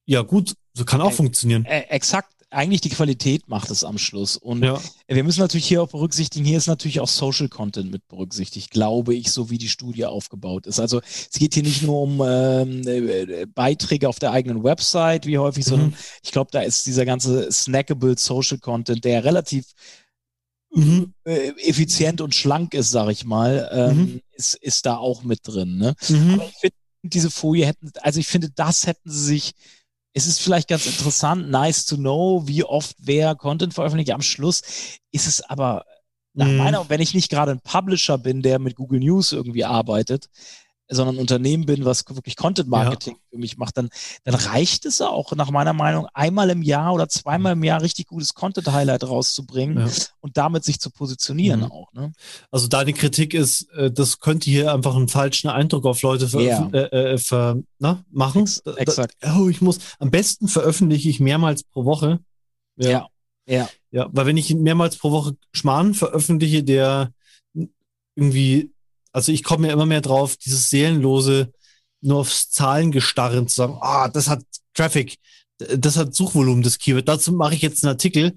ja gut, so kann auch äh, funktionieren. Äh, exakt, eigentlich die Qualität macht es am Schluss. Und ja. wir müssen natürlich hier auch berücksichtigen, hier ist natürlich auch Social Content mit berücksichtigt, glaube ich, so wie die Studie aufgebaut ist. Also es geht hier nicht nur um ähm, äh, Beiträge auf der eigenen Website, wie häufig, mhm. sondern ich glaube, da ist dieser ganze snackable Social Content, der relativ mhm. äh, effizient und schlank ist, sag ich mal, ähm, mhm. ist, ist da auch mit drin. Ne? Mhm. Aber ich finde, diese Folie hätten, also ich finde, das hätten sie sich, es ist vielleicht ganz interessant, nice to know, wie oft wer Content veröffentlicht. Am Schluss ist es aber nach mhm. meiner, wenn ich nicht gerade ein Publisher bin, der mit Google News irgendwie arbeitet, sondern ein Unternehmen bin, was wirklich Content Marketing ja. für mich macht, dann, dann reicht es auch nach meiner Meinung einmal im Jahr oder zweimal im Jahr richtig gutes Content Highlight rauszubringen ja. und damit sich zu positionieren mhm. auch. Ne? Also deine Kritik ist, äh, das könnte hier einfach einen falschen Eindruck auf Leute ver ja. äh, äh, ver na, machen. Ex exakt. Oh, ich muss, am besten veröffentliche ich mehrmals pro Woche. Ja. Ja. Ja, weil wenn ich mehrmals pro Woche Schmarrn veröffentliche, der irgendwie also ich komme ja immer mehr drauf, dieses seelenlose, nur aufs Zahlengestarren zu sagen, ah, das hat Traffic, das hat Suchvolumen, das Keyword. Dazu mache ich jetzt einen Artikel.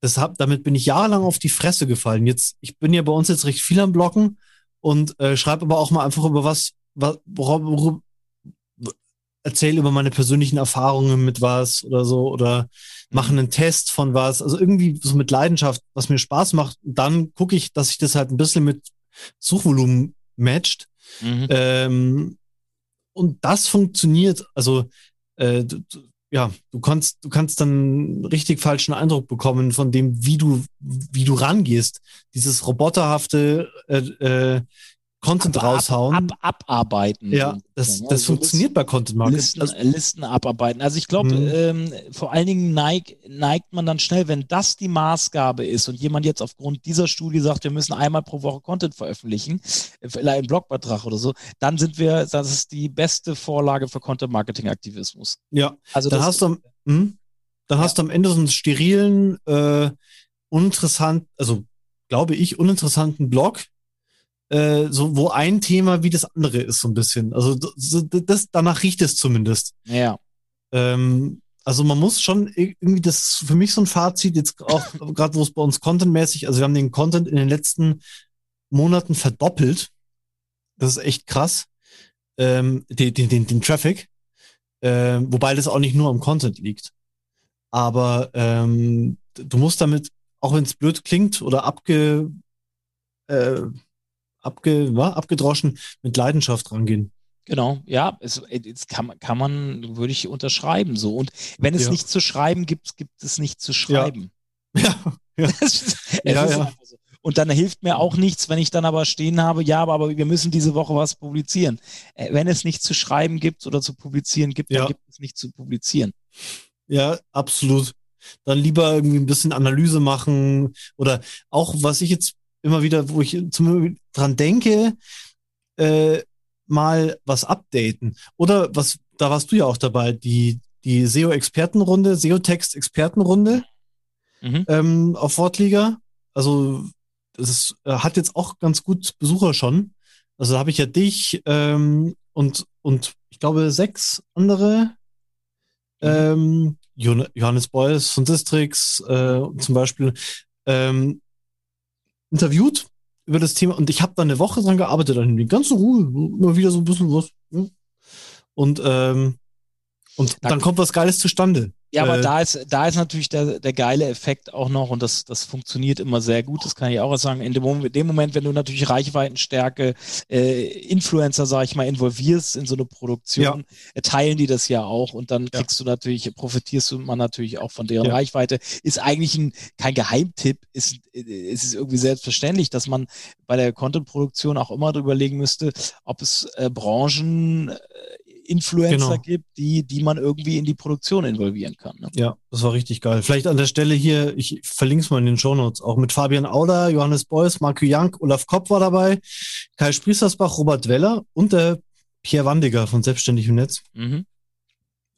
Das hab, damit bin ich jahrelang auf die Fresse gefallen. Jetzt, ich bin ja bei uns jetzt recht viel am Blocken und äh, schreibe aber auch mal einfach über was, worauf, worauf erzähle über meine persönlichen Erfahrungen mit was oder so oder mache einen Test von was. Also irgendwie so mit Leidenschaft, was mir Spaß macht. Dann gucke ich, dass ich das halt ein bisschen mit Suchvolumen matcht. Mhm. Ähm, und das funktioniert, also äh, du, ja, du kannst, du kannst dann richtig falschen Eindruck bekommen von dem, wie du, wie du rangehst. Dieses roboterhafte, äh, äh, Content ab, raushauen. Ab, ab, abarbeiten. Ja, das, das also funktioniert bei Content Marketing. Listen, also, Listen abarbeiten. Also ich glaube, mhm. ähm, vor allen Dingen neig, neigt man dann schnell, wenn das die Maßgabe ist und jemand jetzt aufgrund dieser Studie sagt, wir müssen einmal pro Woche Content veröffentlichen, vielleicht einen Blogbeitrag oder so, dann sind wir, das ist die beste Vorlage für Content Marketing Aktivismus. Ja, also dann hast du, mh, dann ja. hast du am Ende so einen sterilen, äh, uninteressant, also glaube ich, uninteressanten Blog, äh, so, wo ein Thema wie das andere ist, so ein bisschen. Also das, das danach riecht es zumindest. Ja. Ähm, also man muss schon irgendwie, das ist für mich so ein Fazit, jetzt auch gerade wo es bei uns contentmäßig, also wir haben den Content in den letzten Monaten verdoppelt. Das ist echt krass. Ähm, den, den, den, Traffic. Ähm, wobei das auch nicht nur am Content liegt. Aber ähm, du musst damit, auch wenn es blöd klingt oder abge, äh, abge, war, abgedroschen mit Leidenschaft rangehen. Genau, ja, es, es kann, kann man, würde ich unterschreiben so. Und wenn es ja. nicht zu schreiben gibt, gibt es nicht zu schreiben. Ja, ja. ja, ja. So. Und dann hilft mir auch nichts, wenn ich dann aber stehen habe, ja, aber, aber wir müssen diese Woche was publizieren. Äh, wenn es nichts zu schreiben gibt oder zu publizieren gibt, dann gibt es nichts zu publizieren. Ja, absolut. Dann lieber irgendwie ein bisschen Analyse machen oder auch, was ich jetzt immer wieder, wo ich zum, dran denke, äh, mal was updaten. Oder was, da warst du ja auch dabei, die, die SEO-Expertenrunde, SEO-Text-Expertenrunde mhm. ähm, auf Wortliga. Also das ist, äh, hat jetzt auch ganz gut Besucher schon. Also da habe ich ja dich ähm, und, und ich glaube sechs andere mhm. ähm, Johannes Beuys von Distrix äh, zum Beispiel ähm, interviewt über das Thema und ich habe da eine Woche dran gearbeitet, in ganzen Ruhe, immer wieder so ein bisschen was. Und, ähm, und dann kommt was Geiles zustande. Ja, aber äh, da ist, da ist natürlich der, der geile Effekt auch noch und das, das funktioniert immer sehr gut. Das kann ich auch sagen. In dem Moment, dem Moment wenn du natürlich Reichweitenstärke, äh, Influencer, sag ich mal, involvierst in so eine Produktion, ja. teilen die das ja auch und dann kriegst ja. du natürlich, profitierst du man natürlich auch von deren ja. Reichweite. Ist eigentlich ein, kein Geheimtipp, ist, ist es irgendwie selbstverständlich, dass man bei der Content-Produktion auch immer darüber legen müsste, ob es äh, Branchen, äh, Influencer genau. gibt, die, die man irgendwie in die Produktion involvieren kann. Ne? Ja, das war richtig geil. Vielleicht an der Stelle hier, ich verlinke es mal in den Show Notes, auch mit Fabian Auder, Johannes Beuys, Marco Jank, Olaf Kopp war dabei, Kai Spriesersbach, Robert Weller und der Pierre Wandiger von Selbstständig im Netz. Mhm.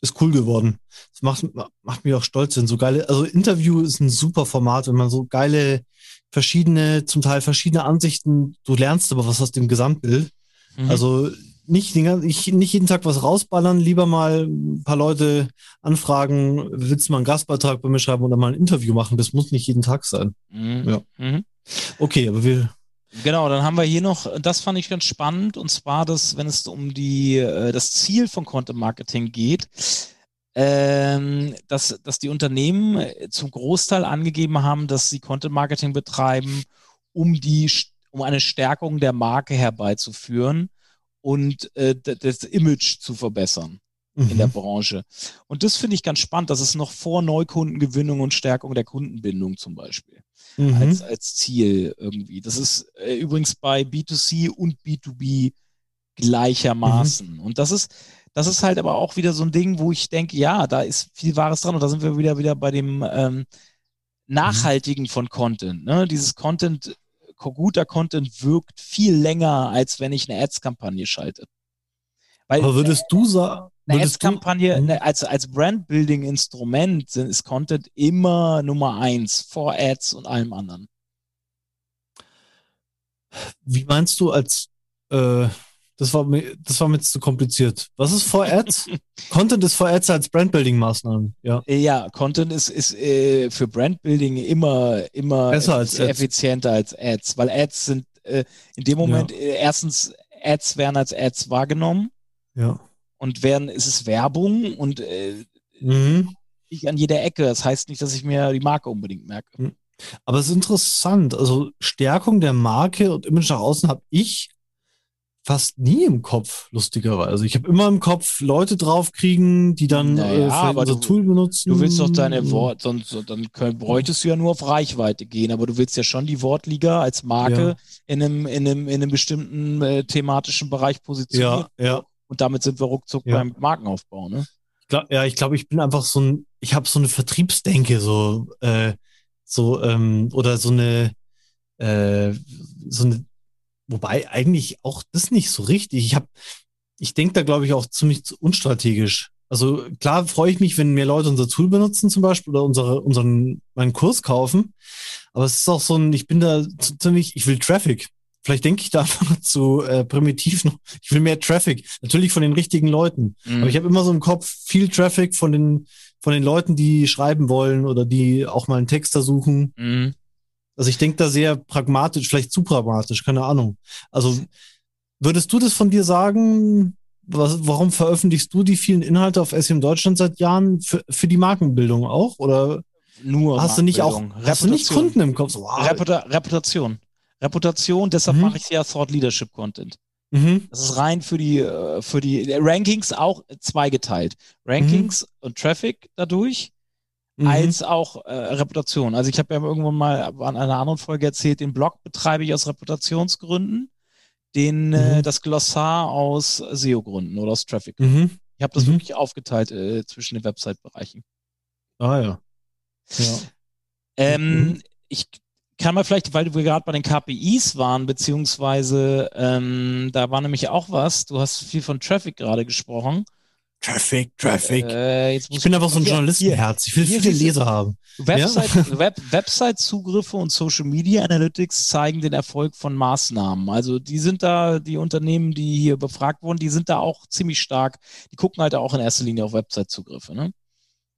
Ist cool geworden. Das macht, macht mich auch stolz, wenn so geile, also Interview ist ein super Format, wenn man so geile, verschiedene, zum Teil verschiedene Ansichten, du lernst aber was aus dem Gesamtbild. Mhm. Also nicht, ich, nicht jeden Tag was rausballern, lieber mal ein paar Leute anfragen, willst du mal einen Gastbeitrag bei mir schreiben oder mal ein Interview machen? Das muss nicht jeden Tag sein. Mhm. Ja. Mhm. Okay, aber wir. Genau, dann haben wir hier noch, das fand ich ganz spannend, und zwar, dass, wenn es um die, äh, das Ziel von Content Marketing geht, ähm, dass, dass die Unternehmen zum Großteil angegeben haben, dass sie Content Marketing betreiben, um die, um eine Stärkung der Marke herbeizuführen und äh, das Image zu verbessern mhm. in der mhm. Branche. Und das finde ich ganz spannend. Das ist noch vor Neukundengewinnung und Stärkung der Kundenbindung zum Beispiel. Mhm. Als, als Ziel irgendwie. Das ist äh, übrigens bei B2C und B2B gleichermaßen. Mhm. Und das ist, das ist halt aber auch wieder so ein Ding, wo ich denke, ja, da ist viel Wahres dran und da sind wir wieder wieder bei dem ähm, Nachhaltigen von Content. Ne? Dieses Content, guter Content wirkt viel länger, als wenn ich eine Ads-Kampagne schalte. Weil, aber würdest du sagen, eine Ads-Kampagne mhm. ne, als, als Brand-Building-Instrument ist Content immer Nummer eins vor Ads und allem anderen. Wie meinst du als äh, das war mir, das war mir zu kompliziert. Was ist vor Ads? Content ist vor Ads als Brandbuilding-Maßnahmen, ja. Ja, Content ist, ist äh, für Brandbuilding immer, immer Besser als effizienter als Ads, weil Ads sind äh, in dem Moment ja. äh, erstens Ads werden als Ads wahrgenommen. Ja. Und werden, ist es Werbung und äh, mhm. ich an jeder Ecke. Das heißt nicht, dass ich mir die Marke unbedingt merke. Mhm. Aber es ist interessant. Also Stärkung der Marke und Image nach außen habe ich fast nie im Kopf, lustigerweise. Also ich habe immer im Kopf Leute draufkriegen, die dann naja, äh, aber unser du, Tool benutzen. Du willst doch deine Wort, sonst dann können, bräuchtest du ja nur auf Reichweite gehen, aber du willst ja schon die Wortliga als Marke ja. in, einem, in, einem, in einem bestimmten äh, thematischen Bereich positionieren. Ja, ja. Und damit sind wir ruckzuck ja. beim Markenaufbau, ne? Ich glaub, ja, ich glaube, ich bin einfach so ein, ich habe so eine Vertriebsdenke, so, äh, so, ähm, oder so eine, äh, so eine Wobei eigentlich auch das nicht so richtig. Ich habe, ich denke da glaube ich auch ziemlich unstrategisch. Also klar freue ich mich, wenn mehr Leute unser Tool benutzen zum Beispiel oder unsere, unseren, meinen Kurs kaufen. Aber es ist auch so ein, ich bin da ziemlich, ich will Traffic. Vielleicht denke ich da einfach zu äh, primitiv noch. Ich will mehr Traffic. Natürlich von den richtigen Leuten. Mhm. Aber ich habe immer so im Kopf viel Traffic von den, von den Leuten, die schreiben wollen oder die auch mal einen Texter suchen. Mhm. Also ich denke da sehr pragmatisch, vielleicht zu pragmatisch, keine Ahnung. Also würdest du das von dir sagen? Was, warum veröffentlichst du die vielen Inhalte auf SEM Deutschland seit Jahren für, für die Markenbildung auch? Oder nur hast du nicht auch hast du nicht Kunden im Kopf? So, wow. Reputa Reputation. Reputation, deshalb mhm. mache ich ja Thought Leadership Content. Mhm. Das ist rein für die, äh, für die Rankings auch zweigeteilt. Rankings mhm. und Traffic dadurch mhm. als auch äh, Reputation. Also ich habe ja irgendwann mal an einer anderen Folge erzählt, den Blog betreibe ich aus Reputationsgründen, den äh, mhm. äh, das Glossar aus SEO-Gründen oder aus Traffic-Gründen. Mhm. Ich habe das mhm. wirklich aufgeteilt äh, zwischen den Website-Bereichen. Ah ja. ja. Ähm, mhm. ich kann mal vielleicht, weil wir gerade bei den KPIs waren, beziehungsweise ähm, da war nämlich auch was, du hast viel von Traffic gerade gesprochen. Traffic, Traffic. Äh, ich bin einfach so ein Journalistenherz. Ich will viele Leser haben. Website, ja? Web, Website-Zugriffe und Social Media Analytics zeigen den Erfolg von Maßnahmen. Also die sind da, die Unternehmen, die hier befragt wurden, die sind da auch ziemlich stark. Die gucken halt auch in erster Linie auf Website-Zugriffe. Ne?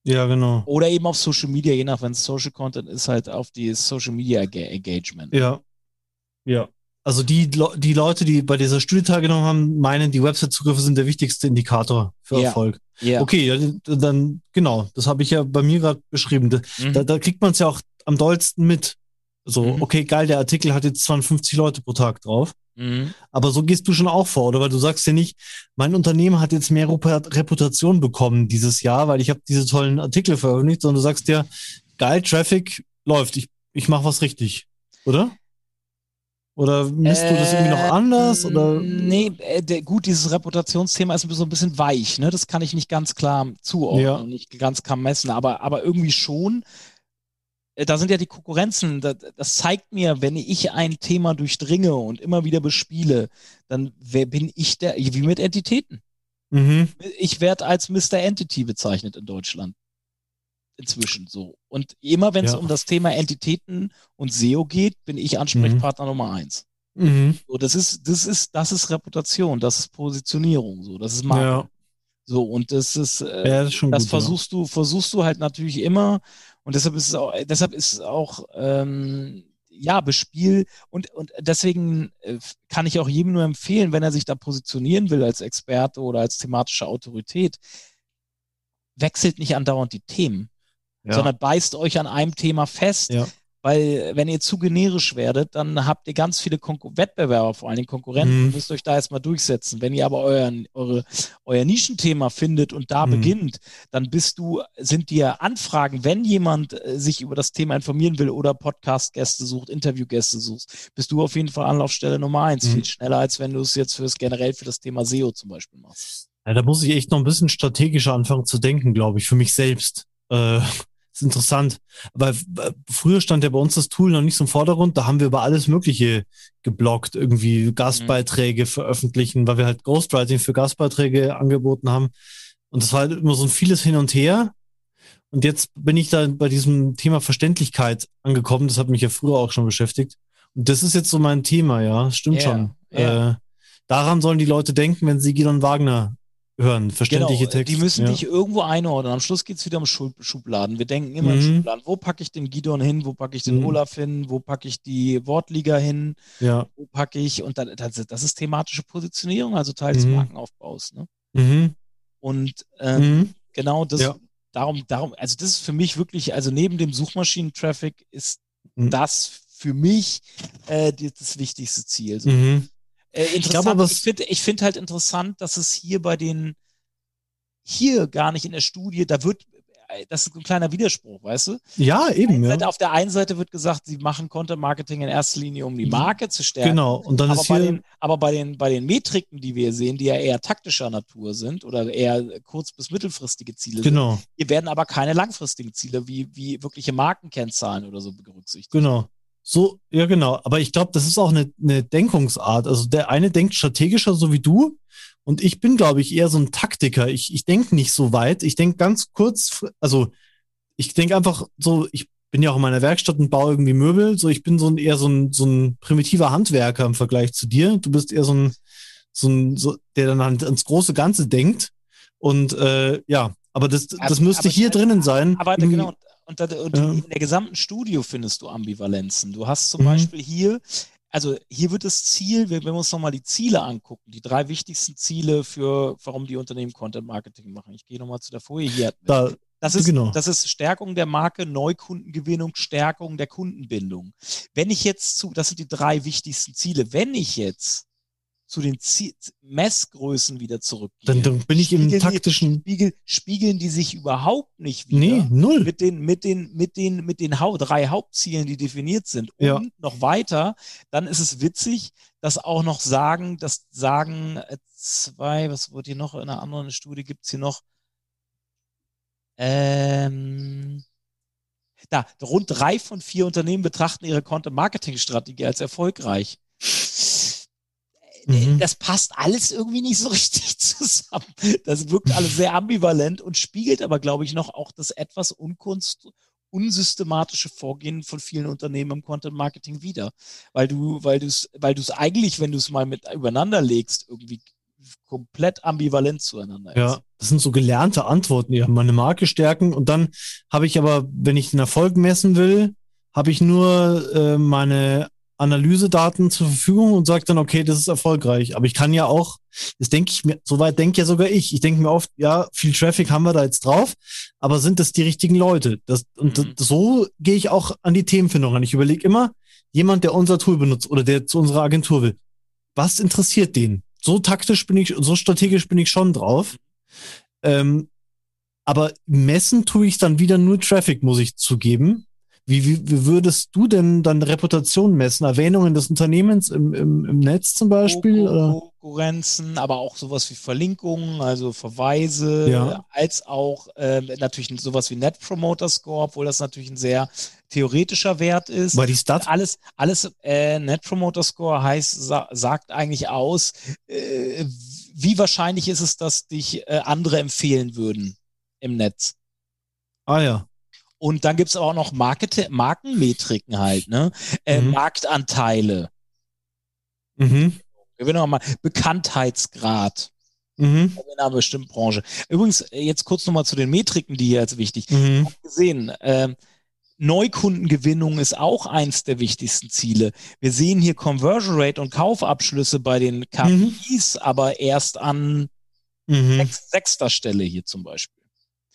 Ja, genau. Oder eben auf Social Media, je nach, wenn es Social Content ist, halt auf die Social Media Engagement. Ja. Ja. Also die, die Leute, die bei dieser Studie teilgenommen haben, meinen, die Website-Zugriffe sind der wichtigste Indikator für ja. Erfolg. Ja. Okay, dann genau, das habe ich ja bei mir gerade beschrieben. Da, mhm. da, da, kriegt man es ja auch am dollsten mit. So, mhm. okay, geil, der Artikel hat jetzt 250 Leute pro Tag drauf. Mhm. Aber so gehst du schon auch vor, oder? Weil du sagst ja nicht, mein Unternehmen hat jetzt mehr Reputation bekommen dieses Jahr, weil ich habe diese tollen Artikel veröffentlicht, sondern du sagst ja, geil, Traffic läuft, ich, ich mache was richtig, oder? Oder misst du das irgendwie noch anders? Oder? Nee, äh, gut, dieses Reputationsthema ist so ein bisschen weich, ne? Das kann ich nicht ganz klar zuordnen ja. und nicht ganz klar messen, aber, aber irgendwie schon. Äh, da sind ja die Konkurrenzen, das, das zeigt mir, wenn ich ein Thema durchdringe und immer wieder bespiele, dann wer bin ich der, wie mit Entitäten. Mhm. Ich werde als Mr. Entity bezeichnet in Deutschland inzwischen so. Und immer wenn es ja. um das Thema Entitäten und SEO geht, bin ich Ansprechpartner mhm. Nummer eins. Mhm. So, das ist, das ist, das ist Reputation, das ist Positionierung, so, das ist Marke. Ja. So, und das ist, äh, ja, das, ist das gut, versuchst du, versuchst du halt natürlich immer. Und deshalb ist es auch, deshalb ist es auch, ähm, ja, bespiel und, und deswegen äh, kann ich auch jedem nur empfehlen, wenn er sich da positionieren will als Experte oder als thematische Autorität, wechselt nicht andauernd die Themen ja. sondern beißt euch an einem Thema fest. Ja. Weil wenn ihr zu generisch werdet, dann habt ihr ganz viele Konkur Wettbewerber, vor allen Dingen Konkurrenten, Mhm. und müsst euch da erstmal durchsetzen. Wenn ihr aber euer, eure, euer Nischenthema findet und da Mhm. beginnt, dann bist du, sind dir Anfragen, wenn jemand äh, sich über das Thema informieren will oder Podcast-Gäste sucht, Interviewgäste suchst, bist du auf jeden Fall Anlaufstelle Nummer eins. Mhm. Viel schneller, als wenn du es jetzt fürs generell für das Thema SEO zum Beispiel machst. Ja, da muss ich echt noch ein bisschen strategischer anfangen zu denken, glaube ich, für mich selbst. Äh, ist interessant. Äh, früher stand ja bei uns das Tool noch nicht so im Vordergrund. Da haben wir über alles Mögliche geblockt, irgendwie Gastbeiträge veröffentlichen, weil wir halt Ghostwriting für Gastbeiträge angeboten haben. Und das war halt immer so ein vieles hin und her. Und jetzt bin ich da bei diesem Thema Verständlichkeit angekommen. Das hat mich ja früher auch schon beschäftigt. Und das ist jetzt so mein Thema, ja. Das stimmt Ja, schon. ja. Äh, daran sollen die Leute denken, wenn sie Gidon Wagner hören. Verständliche genau, Texte. Die müssen ja. dich irgendwo einordnen. Am Schluss geht's wieder um Schub Schubladen. Wir denken immer in Mhm. Schubladen. Wo packe ich den Gidon hin? Wo packe ich den Mhm. Olaf hin? Wo packe ich die Wortliga hin? Ja. Wo packe ich? Und dann, das, das ist thematische Positionierung, also Teil des Mhm. Markenaufbaus. Ne? Mhm. Und ähm, Mhm. genau das, Ja. darum, darum, also das ist für mich wirklich, also neben dem Suchmaschinen-Traffic ist Mhm. das für mich äh, das wichtigste Ziel. So. Mhm. Äh, interessant, glaube aber, ich es- finde ich find halt interessant, dass es hier bei den, hier gar nicht in der Studie, da wird, äh, das ist ein kleiner Widerspruch, weißt du? Ja, eben, ja. Seite- Auf der einen Seite wird gesagt, sie machen Content Marketing in erster Linie, um die Marke zu stärken. Genau. Und dann Aber ist bei, hier. den, aber bei den, bei den Metriken, die wir sehen, die ja eher taktischer Natur sind oder eher kurz- bis mittelfristige Ziele sind, Genau, hier werden aber keine langfristigen Ziele wie, wie wirkliche Markenkennzahlen oder so berücksichtigt. genau. So, ja, genau. Aber ich glaube, das ist auch eine, eine Denkungsart. Also der eine denkt strategischer, so wie du. Und ich bin, glaube ich, eher so ein Taktiker. Ich, ich denke nicht so weit. Ich denke ganz kurz, also ich denke einfach so, ich bin ja auch in meiner Werkstatt und baue irgendwie Möbel. So, ich bin so ein eher so ein, so ein primitiver Handwerker im Vergleich zu dir. Du bist eher so ein, so ein, so, der dann halt ans große Ganze denkt. Und äh, ja, aber das, das müsste aber- hier drinnen sein. Aber genau, und, da, und Ja. in der gesamten Studio findest du Ambivalenzen. Du hast zum Mhm. Beispiel hier, also hier wird das Ziel, wenn, wir uns nochmal die Ziele angucken, die drei wichtigsten Ziele für, warum die Unternehmen Content Marketing machen. Ich gehe nochmal zu der Folie hier. Da, Das ist, Genau. das ist Stärkung der Marke, Neukundengewinnung, Stärkung der Kundenbindung. Wenn ich jetzt zu, das sind die drei wichtigsten Ziele, wenn ich jetzt zu den Zie Messgrößen wieder zurückgehe, dann, dann bin ich im spiegeln die- taktischen. spiegel, spiegeln die sich überhaupt nicht wieder Nee, null. mit den, mit den, mit den, mit den Hau drei Hauptzielen, die definiert sind. Und Ja. noch weiter, dann ist es witzig, dass auch noch sagen, das sagen äh, zwei, was wurde hier noch in einer anderen Studie gibt's hier noch? Ähm, da, rund drei von vier Unternehmen betrachten ihre Content-Marketing-Strategie als erfolgreich. Mhm. Das passt alles irgendwie nicht so richtig zusammen. Das wirkt alles sehr ambivalent und spiegelt aber, glaube ich, noch auch das etwas unkunst, unsystematische Vorgehen von vielen Unternehmen im Content Marketing wieder. Weil du, weil du es, weil du es eigentlich, wenn du es mal mit übereinander legst, irgendwie komplett ambivalent zueinander Ja, das sind so gelernte Antworten. Ja, meine Marke stärken und dann habe ich aber, wenn ich den Erfolg messen will, habe ich nur äh, meine Analysedaten zur Verfügung und sage dann, okay, das ist erfolgreich. Aber ich kann ja auch, das denke ich mir, soweit denke ja sogar ich. Ich denke mir oft, ja, viel Traffic haben wir da jetzt drauf, aber sind das die richtigen Leute? Das, und Mhm. das, so gehe ich auch an die Themenfindung an. Ich überlege immer, jemand, der unser Tool benutzt oder der zu unserer Agentur will, was interessiert den? So taktisch bin ich, so strategisch bin ich schon drauf. Ähm, aber messen tue ich dann wieder nur Traffic, muss ich zugeben. Wie, wie, wie würdest du denn dann Reputation messen? Erwähnungen des Unternehmens im, im, im Netz zum Beispiel? Konkurrenzen, aber auch sowas wie Verlinkungen, also Verweise, Ja. als auch ähm, natürlich sowas wie Net Promoter Score, obwohl das natürlich ein sehr theoretischer Wert ist. Weil die Stats, alles, alles äh, Net Promoter Score heißt, sa sagt eigentlich aus, äh, wie wahrscheinlich ist es, dass dich äh, andere empfehlen würden im Netz. ah ja, Und dann gibt's aber auch noch Market Markenmetriken halt, ne? Äh, Mhm. Marktanteile. mhm. Wir werden mal Bekanntheitsgrad Mhm. in einer bestimmten Branche. Übrigens, äh, jetzt kurz nochmal zu den Metriken, die hier als wichtig Mhm. gesehen. Ähm, Neukundengewinnung ist auch eins der wichtigsten Ziele. Wir sehen hier Conversion Rate und Kaufabschlüsse bei den KPIs, aber erst an Mhm. sechs, sechster Stelle hier zum Beispiel.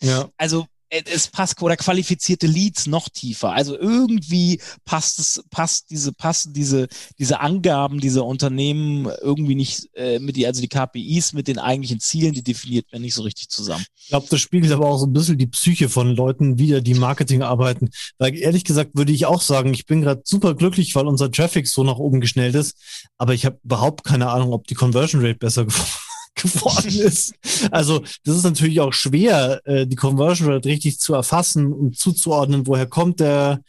Ja. Also es passt oder qualifizierte Leads noch tiefer. Also irgendwie passt es, passt diese, passen diese, diese Angaben dieser Unternehmen irgendwie nicht äh, mit die, also die KPIs mit den eigentlichen Zielen, die definiert werden, nicht so richtig zusammen. Ich glaube, das spiegelt aber auch so ein bisschen die Psyche von Leuten wieder, die Marketing arbeiten. Weil ehrlich gesagt würde ich auch sagen, ich bin gerade super glücklich, weil unser Traffic so nach oben geschnellt ist. Aber ich habe überhaupt keine Ahnung, ob die Conversion Rate besser geworden geworden ist. Also das ist natürlich auch schwer, äh, die Conversion Rate richtig zu erfassen und zuzuordnen, woher kommt der,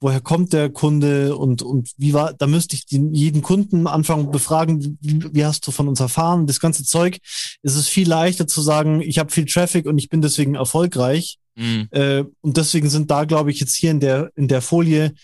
woher kommt der Kunde und, und wie war, da müsste ich den, jeden Kunden anfangen befragen, wie, wie hast du von uns erfahren? Das ganze Zeug, es ist viel leichter zu sagen, ich habe viel Traffic und ich bin deswegen erfolgreich. Mhm. Äh, und deswegen sind da, glaube ich, jetzt hier in der, in der Folie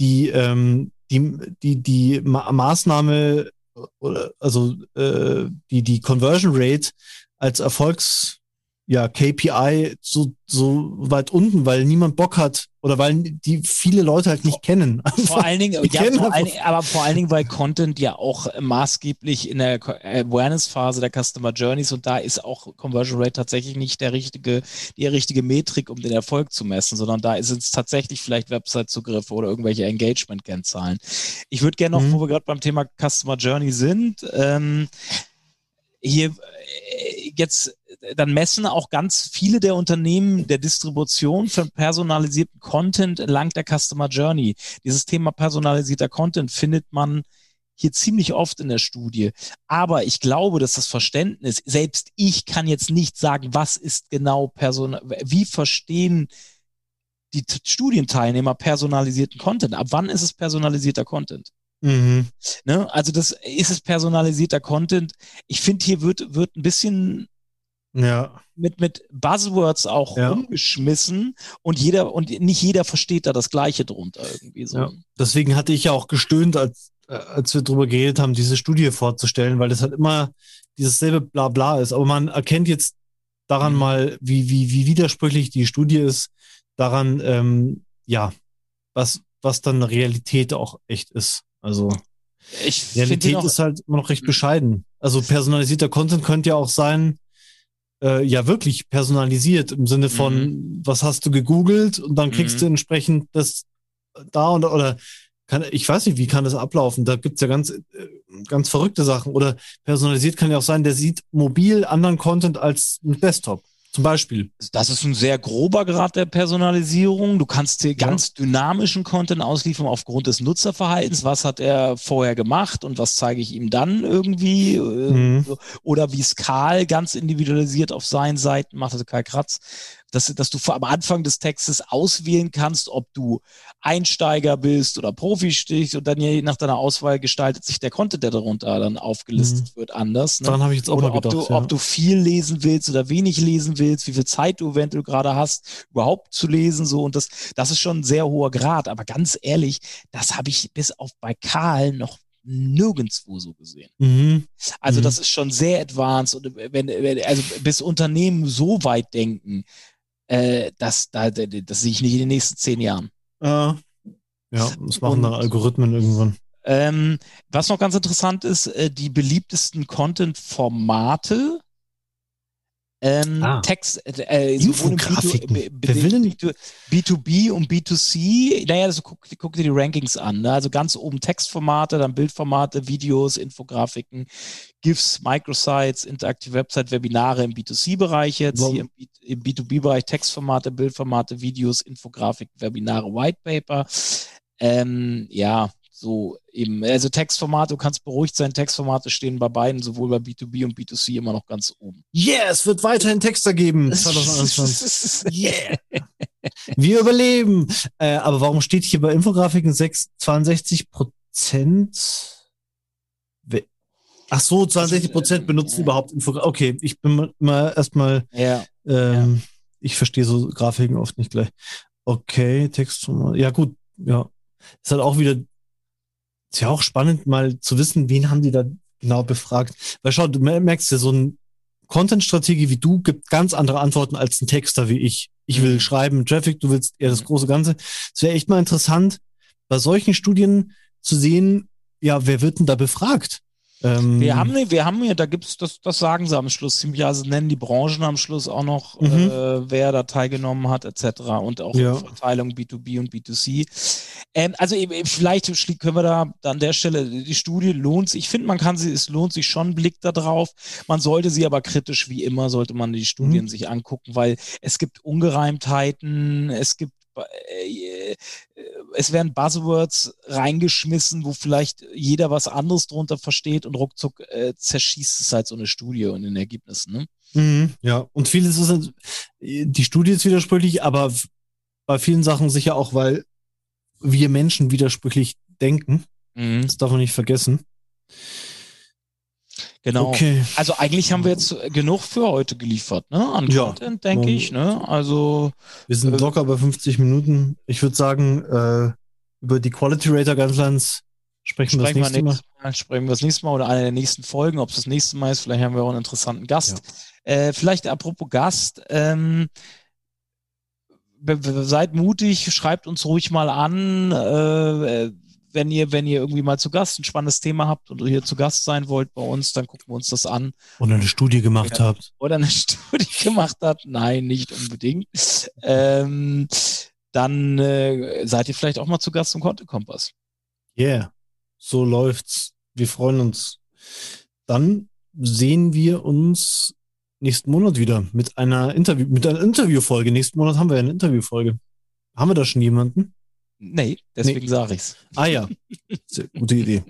die, ähm, die, die, die Ma Maßnahme oder also äh, die, die Conversion Rate als Erfolgs ja, KPI so, so weit unten, weil niemand Bock hat oder weil die viele Leute halt nicht kennen. Vor allen Dingen, ja, vor allen Dingen, aber vor allen Dingen, weil Content ja auch maßgeblich in der Awareness-Phase der Customer Journeys und da ist auch Conversion Rate tatsächlich nicht der richtige, die richtige Metrik, um den Erfolg zu messen, sondern da sind es tatsächlich vielleicht Website-Zugriffe oder irgendwelche Engagement-Kennzahlen. Ich würde gerne noch, mhm. wo wir gerade beim Thema Customer Journey sind, ähm, hier äh, jetzt dann messen auch ganz viele der Unternehmen der Distribution von personalisierten Content entlang der Customer Journey. Dieses Thema personalisierter Content findet man hier ziemlich oft in der Studie. Aber ich glaube, dass das Verständnis, selbst ich kann jetzt nicht sagen, was ist genau personal, wie verstehen die Studienteilnehmer personalisierten Content? Ab wann ist es personalisierter Content? Mhm. Ne? Also das ist es personalisierter Content. Ich finde, hier wird, wird ein bisschen ja. mit, mit Buzzwords auch ja. umgeschmissen und jeder und nicht jeder versteht da das Gleiche drunter irgendwie so. Ja. Deswegen hatte ich ja auch gestöhnt, als, äh, als wir darüber geredet haben, diese Studie vorzustellen, weil das halt immer dieses selbe Blabla ist. Aber man erkennt jetzt daran mhm. mal, wie, wie, wie widersprüchlich die Studie ist, daran, ähm, ja, was, was dann Realität auch echt ist. Also ich Realität ist halt immer noch recht bescheiden. Also personalisierter Content könnte ja auch sein, äh, ja wirklich personalisiert im Sinne von, mhm. was hast du gegoogelt und dann kriegst mhm. du entsprechend das da und oder kann, ich weiß nicht, wie kann das ablaufen? Da gibt's ja ganz, äh, ganz verrückte Sachen. Oder personalisiert kann ja auch sein, der sieht mobil anderen Content als mit Desktop. Zum Beispiel. Das ist ein sehr grober Grad der Personalisierung. Du kannst dir ganz dynamischen Content ausliefern aufgrund des Nutzerverhaltens. Was hat er vorher gemacht und was zeige ich ihm dann irgendwie? Äh, mhm. Oder wie Skal ganz individualisiert auf seinen Seiten macht, also Karl Kratz, dass, dass du am Anfang des Textes auswählen kannst, ob du Einsteiger bist oder Profi stichst und dann je nach deiner Auswahl gestaltet sich der Content, der darunter dann aufgelistet mhm. wird, anders. Ne? Daran habe ich jetzt auch oder mal gedacht. Ob du, ja. ob du viel lesen willst oder wenig lesen willst, wie viel Zeit du eventuell gerade hast, überhaupt zu lesen, so und das, das ist schon ein sehr hoher Grad. Aber ganz ehrlich, das habe ich bis auf bei Karl noch nirgendwo so gesehen. Mhm. Also mhm. das ist schon sehr advanced und wenn, also bis Unternehmen so weit denken, äh, das, da, das sehe ich nicht in den nächsten zehn Jahren. Äh, ja, das machen dann Algorithmen irgendwann. Ähm, was noch ganz interessant ist, äh, die beliebtesten Content-Formate ähm, ah. Text, äh, Infografiken. B2, B2B und B2C. Naja, also guck, guck dir die Rankings an. Ne? Also ganz oben Textformate, dann Bildformate, Videos, Infografiken, GIFs, Microsites, interaktive Website, Webinare im B2C-Bereich jetzt. Wow. Hier im, im B2B-Bereich Textformate, Bildformate, Videos, Infografiken, Webinare, Whitepaper. Ähm, ja, so eben, also Textformate, du kannst beruhigt sein, Textformate stehen bei beiden, sowohl bei B2B und B2C immer noch ganz oben. Yeah, es wird weiterhin Texter geben. 2021. yeah. Wir überleben. Äh, aber warum steht hier bei Infografiken 6, 62 Prozent? Ach so, 62 Prozent benutzen ja. überhaupt Infografiken. Okay, ich bin mal erstmal, ja. Ähm, ja. ich verstehe so Grafiken oft nicht gleich. Okay, Textformat. Ja, gut, ja. Ist halt auch wieder ist ja auch spannend, mal zu wissen, wen haben die da genau befragt. Weil schau, du merkst ja, so ein Content-Strategie wie du gibt ganz andere Antworten als ein Texter wie ich. Ich will mhm. schreiben, Traffic, du willst eher das große Ganze. Es wäre echt mal interessant, bei solchen Studien zu sehen, ja, wer wird denn da befragt? Ähm, Wir haben, wir haben hier, da gibt's, das, das sagen sie am Schluss ziemlich, also nennen die Branchen am Schluss auch noch, Mhm. äh, wer da teilgenommen hat, etc. Und auch Ja. Verteilung B2B und B2C. Ähm, also eben, vielleicht können wir da an der Stelle, die Studie lohnt sich, ich finde, man kann sie, es lohnt sich schon einen Blick da drauf. Man sollte sie aber kritisch, wie immer, sollte man die Studien Mhm. sich angucken, weil es gibt Ungereimtheiten, es gibt es werden Buzzwords reingeschmissen, wo vielleicht jeder was anderes drunter versteht und ruckzuck äh, zerschießt es halt so eine Studie und den Ergebnissen. Ne? Mhm, ja, und vieles ist, die Studie ist widersprüchlich, aber bei vielen Sachen sicher auch, weil wir Menschen widersprüchlich denken. Mhm, Das darf man nicht vergessen. Genau. Okay. Also eigentlich haben wir jetzt genug für heute geliefert, ne? An Ja. Content, denke ich. Ne? Also Wir sind Äh, locker bei 50 Minuten. Ich würde sagen, äh, über die Quality Rater Guidelines sprechen, wir das sprechen wir, nächste Mal. Mal, sprechen wir das nächste Mal oder eine der nächsten Folgen, ob es das nächste Mal ist. Vielleicht haben wir auch einen interessanten Gast. Äh, vielleicht apropos Gast. Ähm, seid mutig, schreibt uns ruhig mal an, äh, äh, wenn ihr, wenn ihr irgendwie mal zu Gast ein spannendes Thema habt und hier zu Gast sein wollt bei uns, dann gucken wir uns das an. Oder eine Studie gemacht Ja. habt. Oder eine Studie gemacht hat. Nein, nicht unbedingt. Ähm, dann äh, seid ihr vielleicht auch mal zu Gast im Content Kompass. Yeah. So läuft's. Wir freuen uns. Dann sehen wir uns nächsten Monat wieder mit einer Interview, mit einer Interviewfolge. Nächsten Monat haben wir eine Interviewfolge. Haben wir da schon jemanden? Nee, deswegen sage ich's. Ah ja. Sehr gute Idee.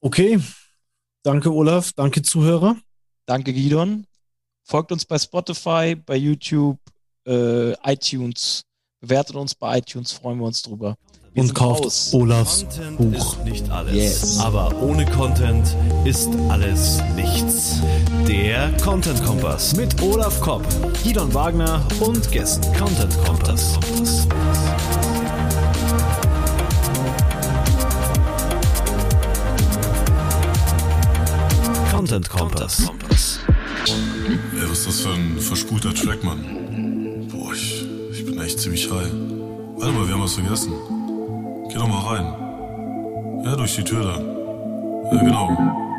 Okay. Danke, Olaf. Danke, Zuhörer. Danke, Gidon. Folgt uns bei Spotify, bei YouTube, äh, iTunes. Bewertet uns bei iTunes, freuen wir uns drüber. Und kauft raus. Olafs Content Buch. ist nicht alles. Yes. Aber ohne Content ist alles nichts. Der Content Kompass mit Olaf Kopp, Gidon Wagner und Gästen. Content Kompass. Content Kompass. Ey, was ist das für ein verspulter Track, Mann? Boah, ich, ich bin echt ziemlich high. Warte mal, wir haben was vergessen. Geh doch mal rein. Ja, durch die Tür da. Ja, genau.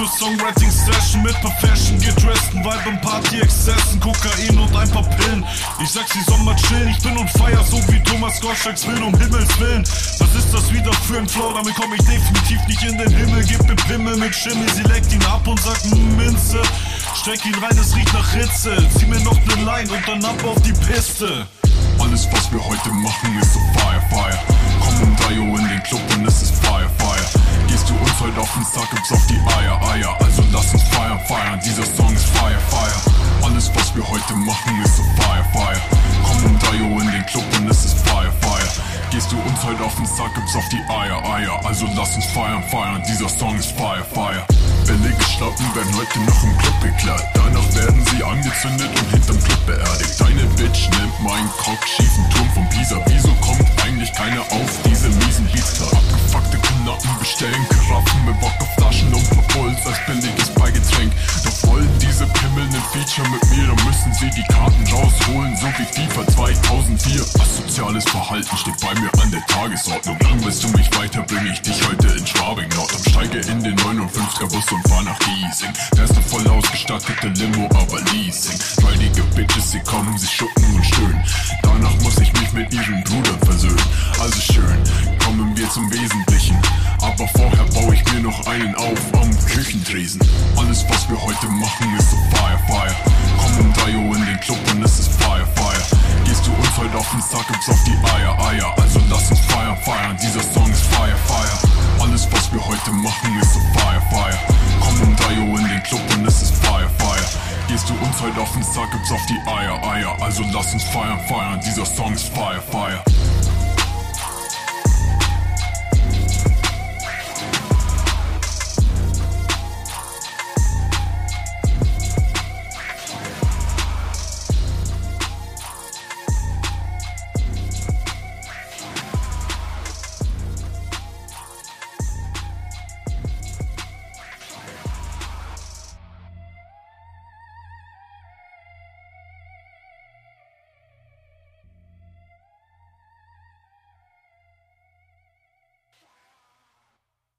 22 Uhr Songwriting Session mit paar Fashion gedressten Vibe im Party-Exzessen, Kokain und ein paar Pillen. Ich sag, sie soll mal chillen, ich bin on fire, so wie Thomas Gottschalks will, um Himmels Willen. Was ist das wieder für ein Flow? Damit komm ich definitiv nicht in den Himmel. Gib mir Pimmel mit Schimmel, sie leckt ihn ab und sagt, "Mm, Minze. Steck ihn rein, es riecht nach Hitze. Zieh mir noch ne Line und dann ab auf die Piste. Alles, was wir heute machen, ist so Fire, Fire. Komm um 3 Uhr in den Club und es ist Fire, Fire. Du uns heute auf den Sack, gibt's auf die Eier, Eier. Also lass uns feiern, feiern. Dieser Song ist Fire, Fire. Alles, was wir heute machen, ist so Fire, Fire. Komm um 3 Uhr in den Club und es ist Fire, Fire. Gehst du uns heute auf den Sack, gibt's auf die Eier, Eier. Also lass uns feiern, feiern. Dieser Song ist Fire, Fire. Billige Schlappen werden heute noch im Club geklappt. Danach werden sie angezündet und hinterm Club beerdigt. Deine Bitch nimmt meinen Cock, schiefen Turm von Pisa. Wieso kommt eigentlich keiner auf diese miesen Beats? Abgefuckte Knappen bestellen Karaffen mit Bock auf Flaschen und paar als billiges Beigetränk. Doch wollen diese Pimmel ne Feature mit mir, dann müssen sie die Karten rausholen, so wie FIFA 2004. Asoziales Verhalten steht bei mir an der Tagesordnung. Lang willst du mich weiter, bring ich dich heute in Schwabing Nord und steige in den 59er Bus und fahr nach Giesing. Der ist eine voll ausgestattete Limo, aber Leasing. Räudige Bitches, sie kommen, sie schucken und stöhnen. Danach muss ich mich mit ihren Brudern versöhnen. Also schön, kommen wir zum Wesentlichen. Aber vorher baue ich mir noch einen auf am Küchentresen. Alles, was wir heute machen, ist so Fire, Fire. Komm um 3 Uhr in den Club und es ist Fire, Fire. Gehst du uns heute auf den Sack, gibt's auf die Eier, Eier. Also lass uns feiern, feiern. Dieser Song ist Fire, Fire. Alles, was wir heute machen, ist so Fire, Fire. Komm um 3 Uhr in den Club und es ist Fire, Fire. Gehst du uns heute auf den Sack, gibt's auf die Eier, Eier. Also lass uns feiern, feiern. Dieser Song ist Fire, Fire.